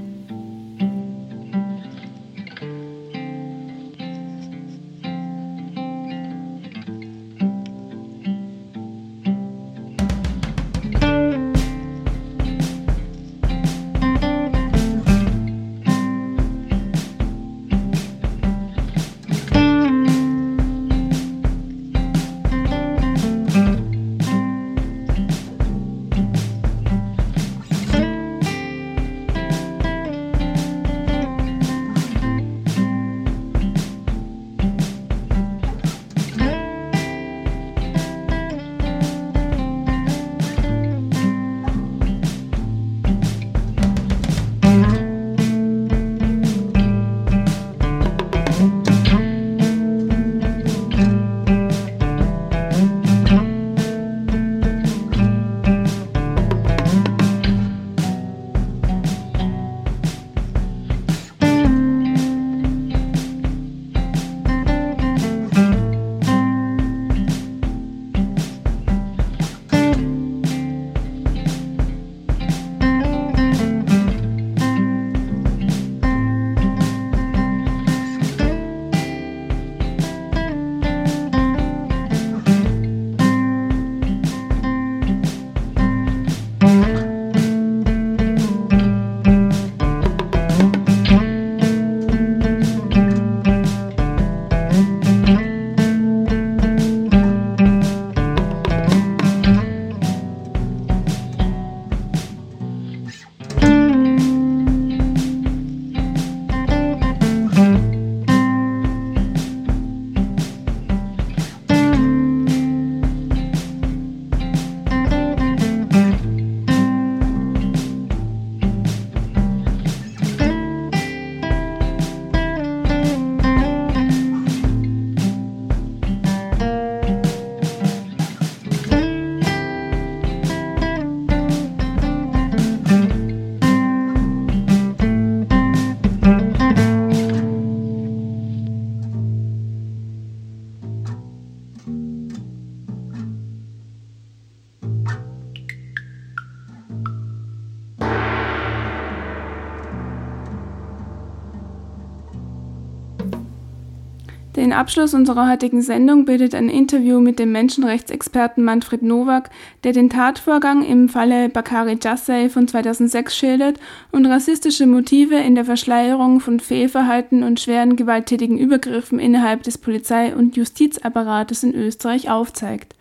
Den Abschluss unserer heutigen Sendung bildet ein Interview mit dem Menschenrechtsexperten Manfred Nowak, der den Tatvorgang im Falle Bakari Jassay von 2006 schildert und rassistische Motive in der Verschleierung von Fehlverhalten und schweren gewalttätigen Übergriffen innerhalb des Polizei- und Justizapparates in Österreich aufzeigt.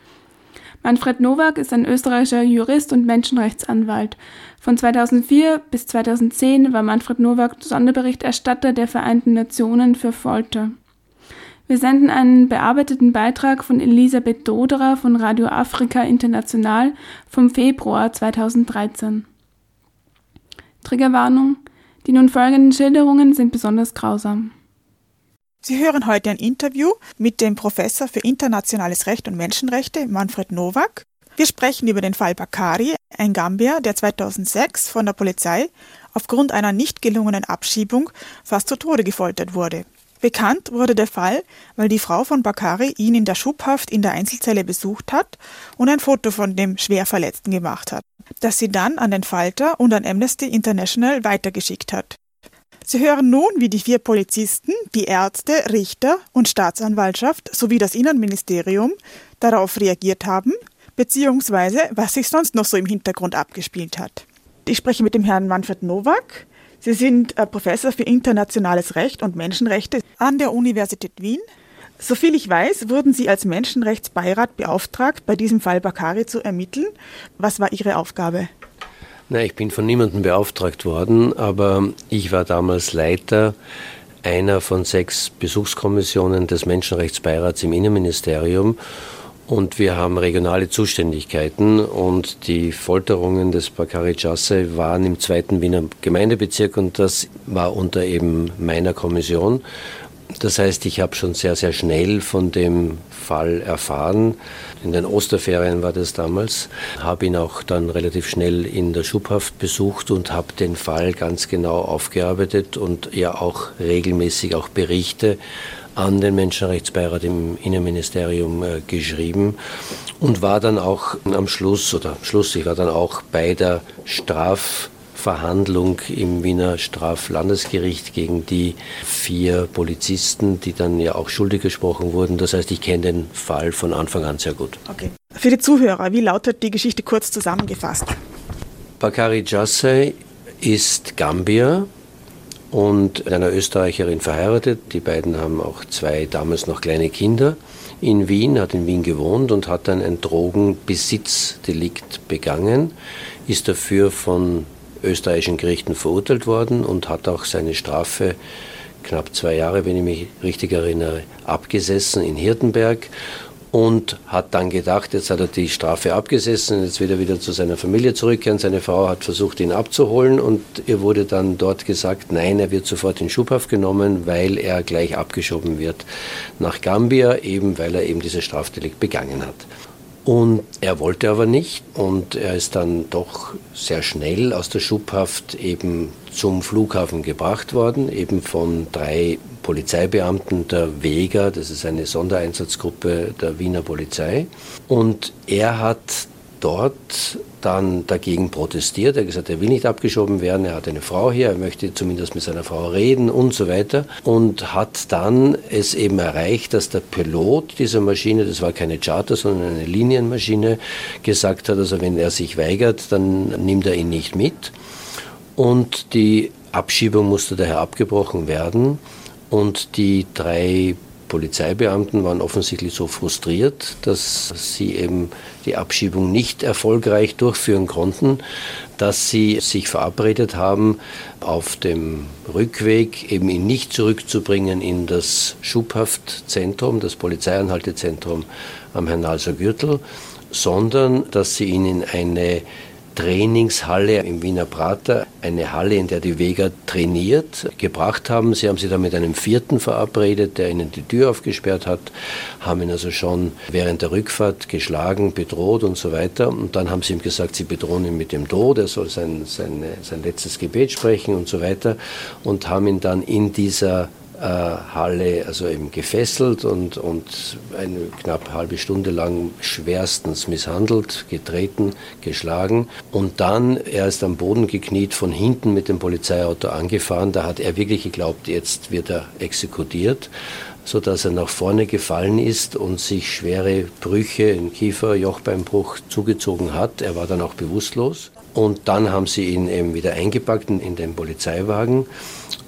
Manfred Nowak ist ein österreichischer Jurist und Menschenrechtsanwalt. Von 2004 bis 2010 war Manfred Nowak Sonderberichterstatter der Vereinten Nationen für Folter. Wir senden einen bearbeiteten Beitrag von Elisabeth Doderer von Radio Afrika International vom Februar 2013. Triggerwarnung: Die nun folgenden Schilderungen sind besonders grausam. Sie hören heute ein Interview mit dem Professor für internationales Recht und Menschenrechte Manfred Nowak. Wir sprechen über den Fall Bakari, ein Gambier, der 2006 von der Polizei aufgrund einer nicht gelungenen Abschiebung fast zu Tode gefoltert wurde. Bekannt wurde der Fall, weil die Frau von Bakari ihn in der Schubhaft in der Einzelzelle besucht hat und ein Foto von dem Schwerverletzten gemacht hat, das sie dann an den Falter und an Amnesty International weitergeschickt hat. Sie hören nun, wie die vier Polizisten, die Ärzte, Richter und Staatsanwaltschaft sowie das Innenministerium darauf reagiert haben, beziehungsweise was sich sonst noch so im Hintergrund abgespielt hat. Ich spreche mit dem Herrn Manfred Nowak. Sie sind äh, Professor für internationales Recht und Menschenrechte an der Universität Wien. Soviel ich weiß, wurden Sie als Menschenrechtsbeirat beauftragt, bei diesem Fall Bakari zu ermitteln. Was war Ihre Aufgabe? Nein, ich bin von niemandem beauftragt worden, aber ich war damals Leiter einer von sechs Besuchskommissionen des Menschenrechtsbeirats im Innenministerium und wir haben regionale Zuständigkeiten und die Folterungen des Bakari Jasse waren im zweiten Wiener Gemeindebezirk und das war unter eben meiner Kommission das heißt, ich habe schon sehr, sehr schnell von dem Fall erfahren. In den Osterferien war das damals. Habe ihn auch dann relativ schnell in der Schubhaft besucht und habe den Fall ganz genau aufgearbeitet und ja auch regelmäßig auch Berichte an den Menschenrechtsbeirat im Innenministerium äh, geschrieben und war dann auch am Schluss oder Schluss, ich war dann auch bei der Straf Verhandlung im Wiener Straflandesgericht gegen die vier Polizisten, die dann ja auch schuldig gesprochen wurden. Das heißt, ich kenne den Fall von Anfang an sehr gut. Okay. Für die Zuhörer, wie lautet die Geschichte kurz zusammengefasst? Bakari Jassay ist Gambier und einer Österreicherin verheiratet. Die beiden haben auch zwei damals noch kleine Kinder in Wien, hat in Wien gewohnt und hat dann ein Drogenbesitzdelikt begangen, ist dafür von österreichischen Gerichten verurteilt worden und hat auch seine Strafe, knapp zwei Jahre, wenn ich mich richtig erinnere, abgesessen in Hirtenberg und hat dann gedacht, jetzt hat er die Strafe abgesessen, jetzt wird er wieder zu seiner Familie zurückkehren. Seine Frau hat versucht, ihn abzuholen und ihr wurde dann dort gesagt, nein, er wird sofort in Schubhaft genommen, weil er gleich abgeschoben wird nach Gambia, eben weil er eben dieses Strafdelikt begangen hat. Und er wollte aber nicht und er ist dann doch sehr schnell aus der Schubhaft eben zum Flughafen gebracht worden, eben von drei Polizeibeamten der Vega, das ist eine Sondereinsatzgruppe der Wiener Polizei. Und er hat dort dann dagegen protestiert. Er hat gesagt, er will nicht abgeschoben werden, er hat eine Frau hier, er möchte zumindest mit seiner Frau reden und so weiter. Und hat dann es eben erreicht, dass der Pilot dieser Maschine, das war keine Charter, sondern eine Linienmaschine, gesagt hat, also wenn er sich weigert, dann nimmt er ihn nicht mit. Und die Abschiebung musste daher abgebrochen werden. Und die drei Polizeibeamten waren offensichtlich so frustriert, dass sie eben die Abschiebung nicht erfolgreich durchführen konnten, dass sie sich verabredet haben, auf dem Rückweg eben ihn nicht zurückzubringen in das Schubhaftzentrum, das Polizeianhaltezentrum am Hernalser Gürtel, sondern dass sie ihn in eine Trainingshalle im Wiener Prater, eine Halle, in der die Vega trainiert, gebracht haben. Sie haben sich da mit einem Vierten verabredet, der ihnen die Tür aufgesperrt hat, haben ihn also schon während der Rückfahrt geschlagen, bedroht und so weiter. Und dann haben sie ihm gesagt, sie bedrohen ihn mit dem Tod, er soll sein, sein, sein letztes Gebet sprechen und so weiter. Und haben ihn dann in dieser Halle also eben gefesselt und, und eine knapp halbe Stunde lang schwerstens misshandelt, getreten, geschlagen. Und dann, er ist am Boden gekniet, von hinten mit dem Polizeiauto angefahren. Da hat er wirklich geglaubt, jetzt wird er exekutiert sodass er nach vorne gefallen ist und sich schwere Brüche im Kiefer, Jochbeinbruch zugezogen hat. Er war dann auch bewusstlos. Und dann haben sie ihn eben wieder eingepackt in den Polizeiwagen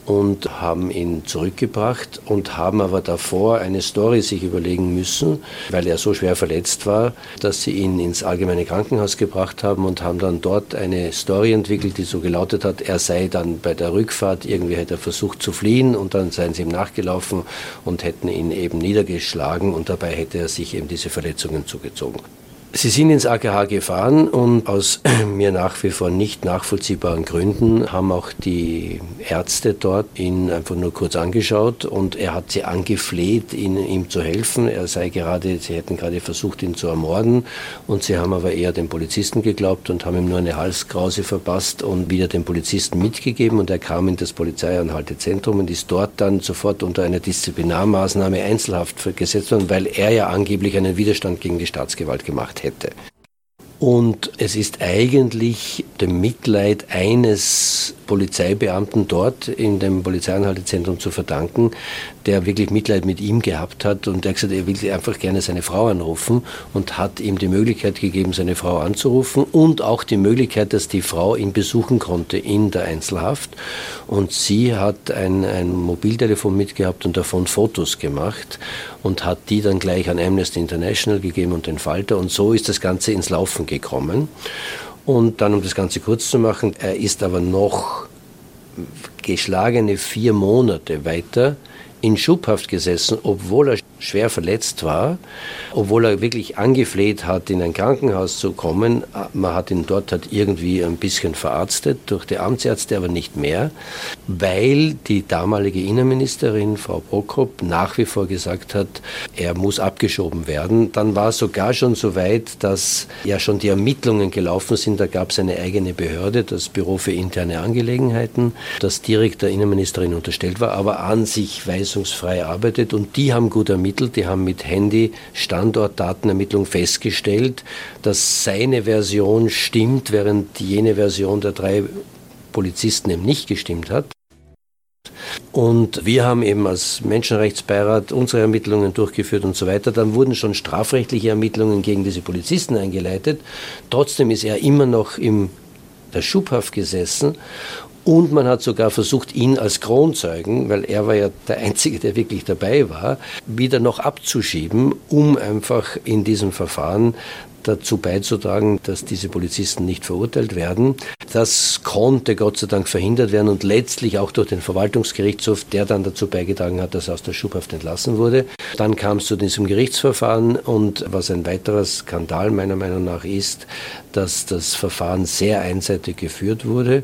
und haben ihn zurückgebracht und haben aber davor eine Story sich überlegen müssen, weil er so schwer verletzt war, dass sie ihn ins allgemeine Krankenhaus gebracht haben und haben dann dort eine Story entwickelt, die so gelautet hat, er sei dann bei der Rückfahrt, irgendwie hätte er versucht zu fliehen und dann seien sie ihm nachgelaufen und hätten ihn eben niedergeschlagen und dabei hätte er sich eben diese Verletzungen zugezogen. Sie sind ins AKH gefahren und aus <clears throat> mir nach wie vor nicht nachvollziehbaren Gründen haben auch die Ärzte dort ihn einfach nur kurz angeschaut und er hat sie angefleht, ihn, ihm zu helfen. Er sei gerade, sie hätten gerade versucht, ihn zu ermorden und sie haben aber eher den Polizisten geglaubt und haben ihm nur eine Halskrause verpasst und wieder den Polizisten mitgegeben und er kam in das Polizeianhaltezentrum und ist dort dann sofort unter einer Disziplinarmaßnahme Einzelhaft gesetzt worden, weil er ja angeblich einen Widerstand gegen die Staatsgewalt gemacht hätte. Und es ist eigentlich dem Mitleid eines Polizeibeamten dort in dem Polizeianhaltezentrum zu verdanken, der wirklich Mitleid mit ihm gehabt hat und der gesagt, er will einfach gerne seine Frau anrufen und hat ihm die Möglichkeit gegeben, seine Frau anzurufen und auch die Möglichkeit, dass die Frau ihn besuchen konnte in der Einzelhaft. Und sie hat ein, ein Mobiltelefon mitgehabt und davon Fotos gemacht und hat die dann gleich an Amnesty International gegeben und den Falter und so ist das Ganze ins Laufen gekommen. Und dann, um das Ganze kurz zu machen, er ist aber noch geschlagene vier Monate weiter in Schubhaft gesessen, obwohl er schwer verletzt war, obwohl er wirklich angefleht hat, in ein Krankenhaus zu kommen. Man hat ihn dort halt irgendwie ein bisschen verarztet, durch die Amtsärzte aber nicht mehr, weil die damalige Innenministerin, Frau Prokop, nach wie vor gesagt hat, er muss abgeschoben werden. Dann war es sogar schon so weit, dass ja schon die Ermittlungen gelaufen sind. Da gab es eine eigene Behörde, das Büro für interne Angelegenheiten, das direkt der Innenministerin unterstellt war, aber an sich weisungsfrei arbeitet und die haben gut ermittelt ermittelt. Die haben mit Handy Standortdatenermittlung festgestellt, dass seine Version stimmt, während jene Version der drei Polizisten eben nicht gestimmt hat. Und wir haben eben als Menschenrechtsbeirat unsere Ermittlungen durchgeführt und so weiter. Dann wurden schon strafrechtliche Ermittlungen gegen diese Polizisten eingeleitet. Trotzdem ist er immer noch in der Schubhaft gesessen und man hat sogar versucht, ihn als Kronzeugen, weil er war ja der Einzige, der wirklich dabei war, wieder noch abzuschieben, um einfach in diesem Verfahren dazu beizutragen, dass diese Polizisten nicht verurteilt werden. Das konnte Gott sei Dank verhindert werden und letztlich auch durch den Verwaltungsgerichtshof, der dann dazu beigetragen hat, dass er aus der Schubhaft entlassen wurde. Dann kam es zu diesem Gerichtsverfahren und was ein weiterer Skandal meiner Meinung nach ist, dass das Verfahren sehr einseitig geführt wurde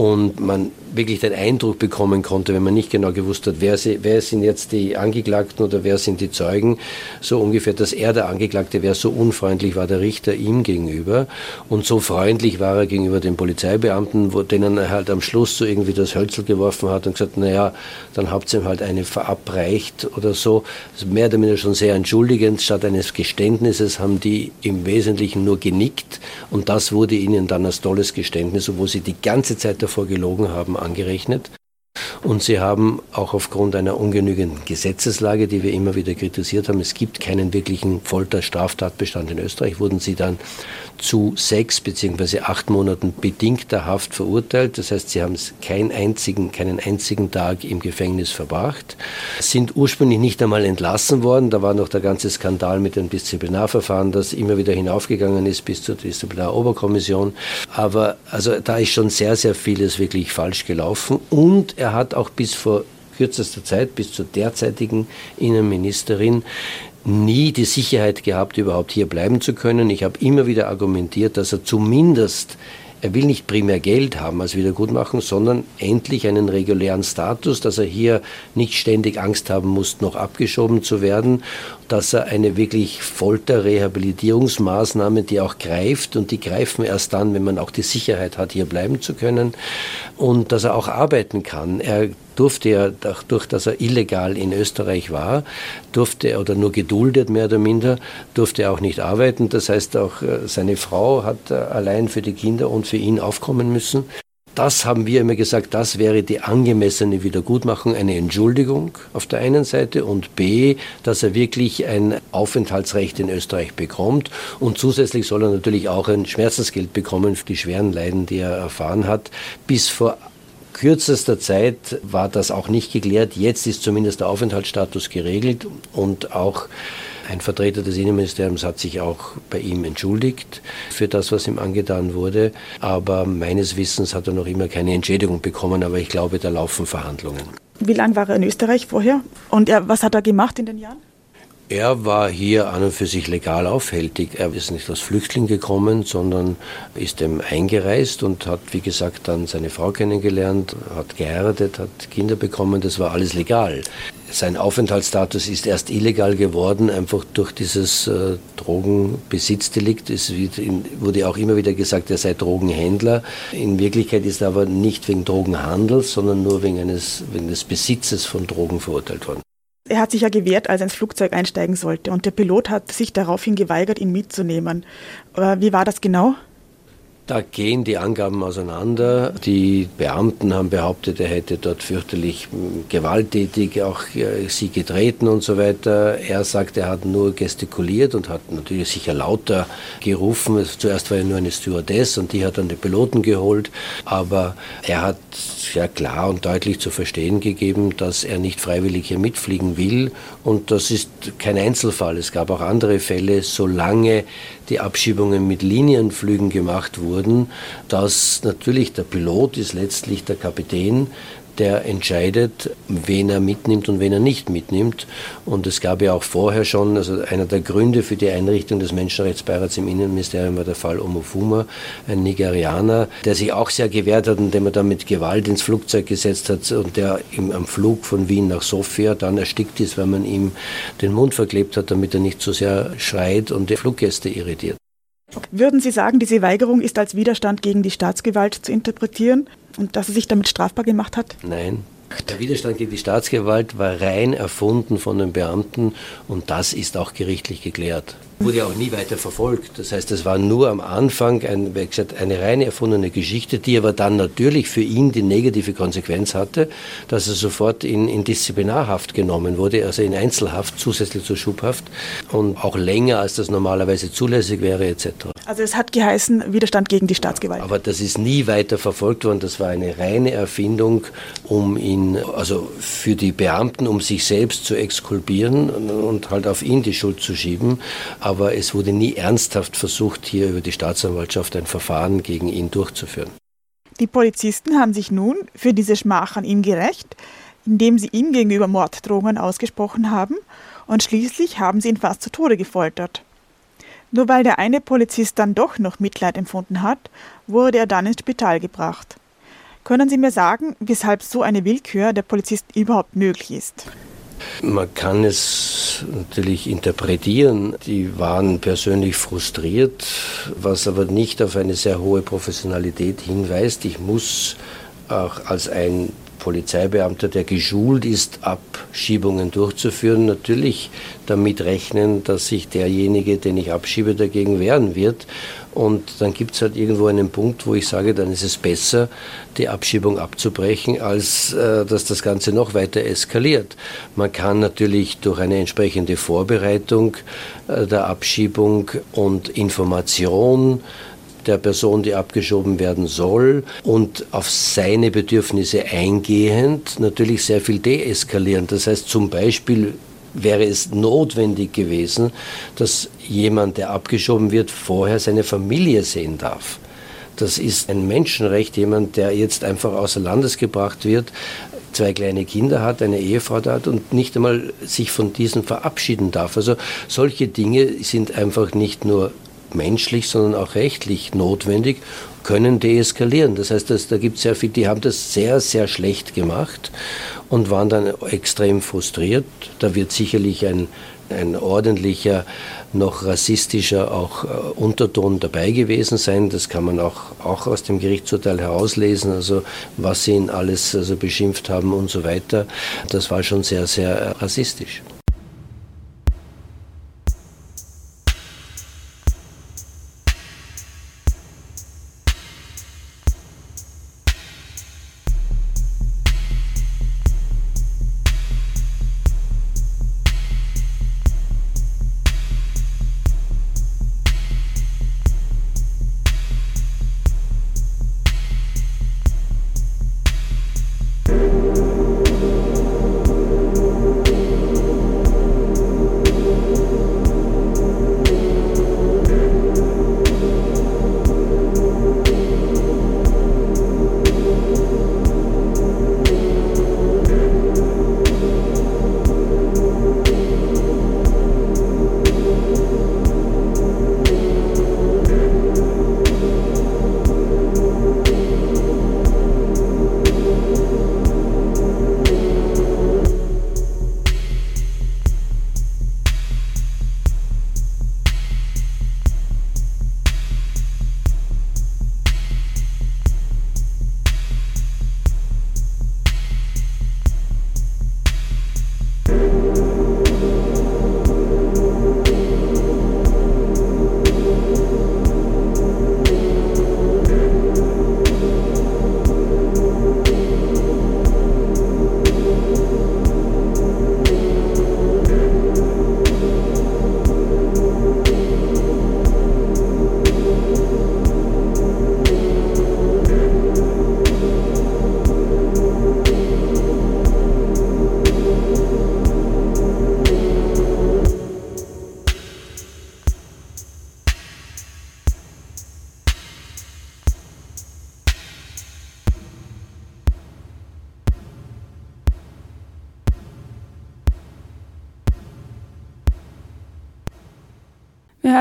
und man wirklich den Eindruck bekommen konnte, wenn man nicht genau gewusst hat, wer, sie, wer sind jetzt die Angeklagten oder wer sind die Zeugen, so ungefähr, dass er der Angeklagte wäre, so unfreundlich war der Richter ihm gegenüber und so freundlich war er gegenüber den Polizeibeamten, wo, denen er halt am Schluss so irgendwie das Hölzel geworfen hat und gesagt, naja, dann habt ihr ihm halt eine verabreicht oder so. Also mehr oder weniger schon sehr entschuldigend, statt eines Geständnisses haben die im Wesentlichen nur genickt und das wurde ihnen dann als tolles Geständnis, obwohl sie die ganze Zeit davor gelogen haben, angerechnet. Und sie haben auch aufgrund einer ungenügenden Gesetzeslage, die wir immer wieder kritisiert haben, es gibt keinen wirklichen Folterstraftatbestand in Österreich, wurden sie dann zu sechs bzw. acht Monaten bedingter Haft verurteilt. Das heißt, sie haben keinen einzigen, keinen einzigen Tag im Gefängnis verbracht, sind ursprünglich nicht einmal entlassen worden. Da war noch der ganze Skandal mit dem Disziplinarverfahren, das immer wieder hinaufgegangen ist bis zur Disziplinaroberkommission. Aber also da ist schon sehr, sehr vieles wirklich falsch gelaufen. Und er hat auch bis vor kürzester Zeit, bis zur derzeitigen Innenministerin, nie die Sicherheit gehabt, überhaupt hier bleiben zu können. Ich habe immer wieder argumentiert, dass er zumindest er will nicht primär Geld haben als Wiedergutmachung, sondern endlich einen regulären Status, dass er hier nicht ständig Angst haben muss, noch abgeschoben zu werden, dass er eine wirklich Folterrehabilitierungsmaßnahme, die auch greift und die greifen erst dann, wenn man auch die Sicherheit hat, hier bleiben zu können und dass er auch arbeiten kann. Er durfte ja, dadurch, dass er illegal in Österreich war, durfte er oder nur geduldet mehr oder minder, durfte er auch nicht arbeiten. Das heißt, auch äh, seine Frau hat äh, allein für die Kinder und für ihn aufkommen müssen. Das haben wir immer gesagt, das wäre die angemessene Wiedergutmachung, eine Entschuldigung auf der einen Seite und B, dass er wirklich ein Aufenthaltsrecht in Österreich bekommt und zusätzlich soll er natürlich auch ein Schmerzensgeld bekommen für die schweren Leiden, die er erfahren hat. Bis vor kürzester Zeit war das auch nicht geklärt. Jetzt ist zumindest der Aufenthaltsstatus geregelt und auch ein Vertreter des Innenministeriums hat sich auch bei ihm entschuldigt für das, was ihm angetan wurde. Aber meines Wissens hat er noch immer keine Entschädigung bekommen. Aber ich glaube, da laufen Verhandlungen. Wie lange war er in Österreich vorher? Und er, was hat er gemacht in den Jahren? Er war hier an und für sich legal aufhältig. Er ist nicht als Flüchtling gekommen, sondern ist eben eingereist und hat, wie gesagt, dann seine Frau kennengelernt, hat geheiratet, hat Kinder bekommen. Das war alles legal. Sein Aufenthaltsstatus ist erst illegal geworden, einfach durch dieses äh, Drogenbesitzdelikt. Es wurde auch immer wieder gesagt, er sei Drogenhändler. In Wirklichkeit ist er aber nicht wegen Drogenhandels, sondern nur wegen, eines, wegen des Besitzes von Drogen verurteilt worden. Er hat sich ja gewehrt, als er ins Flugzeug einsteigen sollte. Und der Pilot hat sich daraufhin geweigert, ihn mitzunehmen. Wie war das genau? Da gehen die Angaben auseinander. Die Beamten haben behauptet, er hätte dort fürchterlich hm, gewalttätig auch äh, sie getreten und so weiter. Er sagt, er hat nur gestikuliert und hat natürlich sicher lauter gerufen. Zuerst war er nur eine Stewardess und die hat dann den Piloten geholt. Aber er hat ja klar und deutlich zu verstehen gegeben, dass er nicht freiwillig hier mitfliegen will. Und das ist kein Einzelfall. Es gab auch andere Fälle, solange die Abschiebungen mit Linienflügen gemacht wurden, dass natürlich der Pilot ist letztlich der Kapitän, der entscheidet, wen er mitnimmt und wen er nicht mitnimmt. Und es gab ja auch vorher schon, also einer der Gründe für die Einrichtung des Menschenrechtsbeirats im Innenministerium war der Fall Omofuma, ein Nigerianer, der sich auch sehr gewehrt hat und den man dann mit Gewalt ins Flugzeug gesetzt hat und der im, am Flug von Wien nach Sofia dann erstickt ist, weil man ihm den Mund verklebt hat, damit er nicht so sehr schreit und die Fluggäste irritiert. Würden Sie sagen, diese Weigerung ist als Widerstand gegen die Staatsgewalt zu interpretieren und dass er sich damit strafbar gemacht hat? Nein. Der Widerstand gegen die Staatsgewalt war rein erfunden von den Beamten und das ist auch gerichtlich geklärt wurde auch nie weiter verfolgt. Das heißt, es war nur am Anfang ein, wie gesagt, eine reine erfundene Geschichte, die aber dann natürlich für ihn die negative Konsequenz hatte, dass er sofort in, in Disziplinarhaft genommen wurde, also in Einzelhaft zusätzlich zur Schubhaft und auch länger, als das normalerweise zulässig wäre etc. Also es hat geheißen Widerstand gegen die Staatsgewalt. Aber das ist nie weiter verfolgt worden. Das war eine reine Erfindung, um ihn, also für die Beamten, um sich selbst zu exkulpieren und halt auf ihn die Schuld zu schieben aber es wurde nie ernsthaft versucht, hier über die Staatsanwaltschaft ein Verfahren gegen ihn durchzuführen. Die Polizisten haben sich nun für diese Schmach an ihm gerecht, indem sie ihm gegenüber Morddrohungen ausgesprochen haben und schließlich haben sie ihn fast zu Tode gefoltert. Nur weil der eine Polizist dann doch noch Mitleid empfunden hat, wurde er dann ins Spital gebracht. Können Sie mir sagen, weshalb so eine Willkür der Polizisten überhaupt möglich ist? Man kann es natürlich interpretieren. Die waren persönlich frustriert, was aber nicht auf eine sehr hohe Professionalität hinweist. Ich muss auch als ein Polizeibeamter, der geschult ist, Abschiebungen durchzuführen, natürlich damit rechnen, dass sich derjenige, den ich abschiebe, dagegen wehren wird. Und dann gibt es halt irgendwo einen Punkt, wo ich sage, dann ist es besser, die Abschiebung abzubrechen, als äh, dass das Ganze noch weiter eskaliert. Man kann natürlich durch eine entsprechende Vorbereitung äh, der Abschiebung und Information der Person, die abgeschoben werden soll und auf seine Bedürfnisse eingehend natürlich sehr viel deeskalieren. Das heißt zum Beispiel wäre es notwendig gewesen, dass jemand, der abgeschoben wird, vorher seine Familie sehen darf. Das ist ein Menschenrecht, jemand, der jetzt einfach außer Landes gebracht wird, zwei kleine Kinder hat, eine Ehefrau hat und nicht einmal sich von diesen verabschieden darf. Also solche Dinge sind einfach nicht nur menschlich, sondern auch rechtlich notwendig, können deeskalieren. Das heißt, dass, da gibt es sehr viele, die haben das sehr, sehr schlecht gemacht und waren dann extrem frustriert. Da wird sicherlich ein, ein ordentlicher, noch rassistischer auch äh, Unterton dabei gewesen sein. Das kann man auch, auch aus dem Gerichtsurteil herauslesen, also was sie ihn alles also beschimpft haben und so weiter. Das war schon sehr, sehr rassistisch.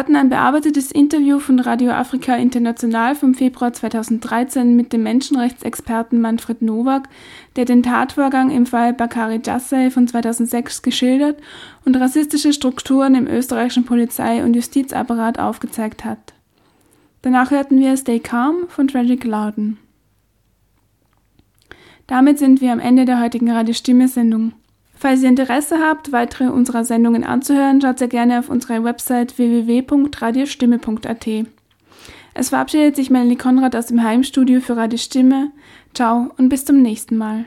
Hörten ein bearbeitetes Interview von Radio Afrika International vom Februar 2013 mit dem Menschenrechtsexperten Manfred Nowak, der den Tatvorgang im Fall Bakari Jassay von 2006 geschildert und rassistische Strukturen im österreichischen Polizei- und Justizapparat aufgezeigt hat. Danach hörten wir Stay Calm von Tragic Loudon. Damit sind wir am Ende der heutigen Radio-Stimme-Sendung. Falls ihr Interesse habt, weitere unserer Sendungen anzuhören, schaut sehr gerne auf unsere Website www.radiostimme.at. Es verabschiedet sich Melanie Konrad aus dem Heimstudio für Radio Stimme. Ciao und bis zum nächsten Mal.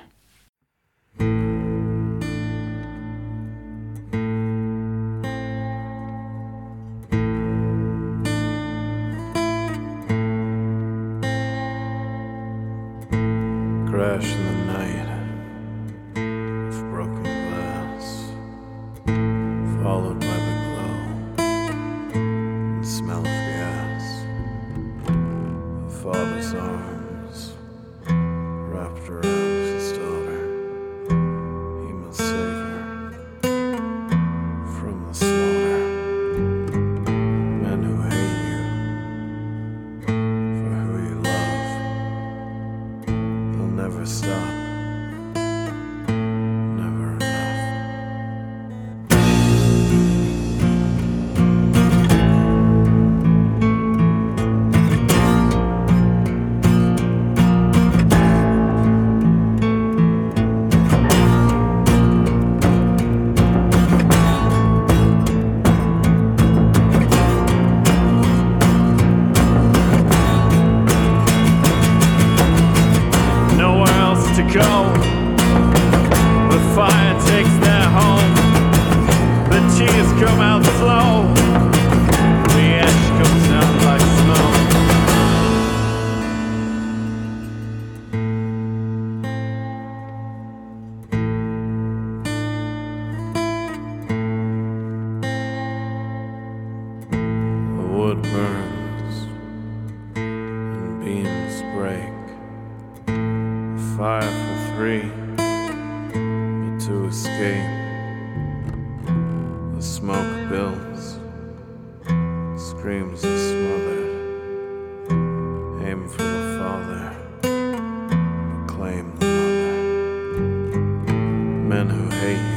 Hey.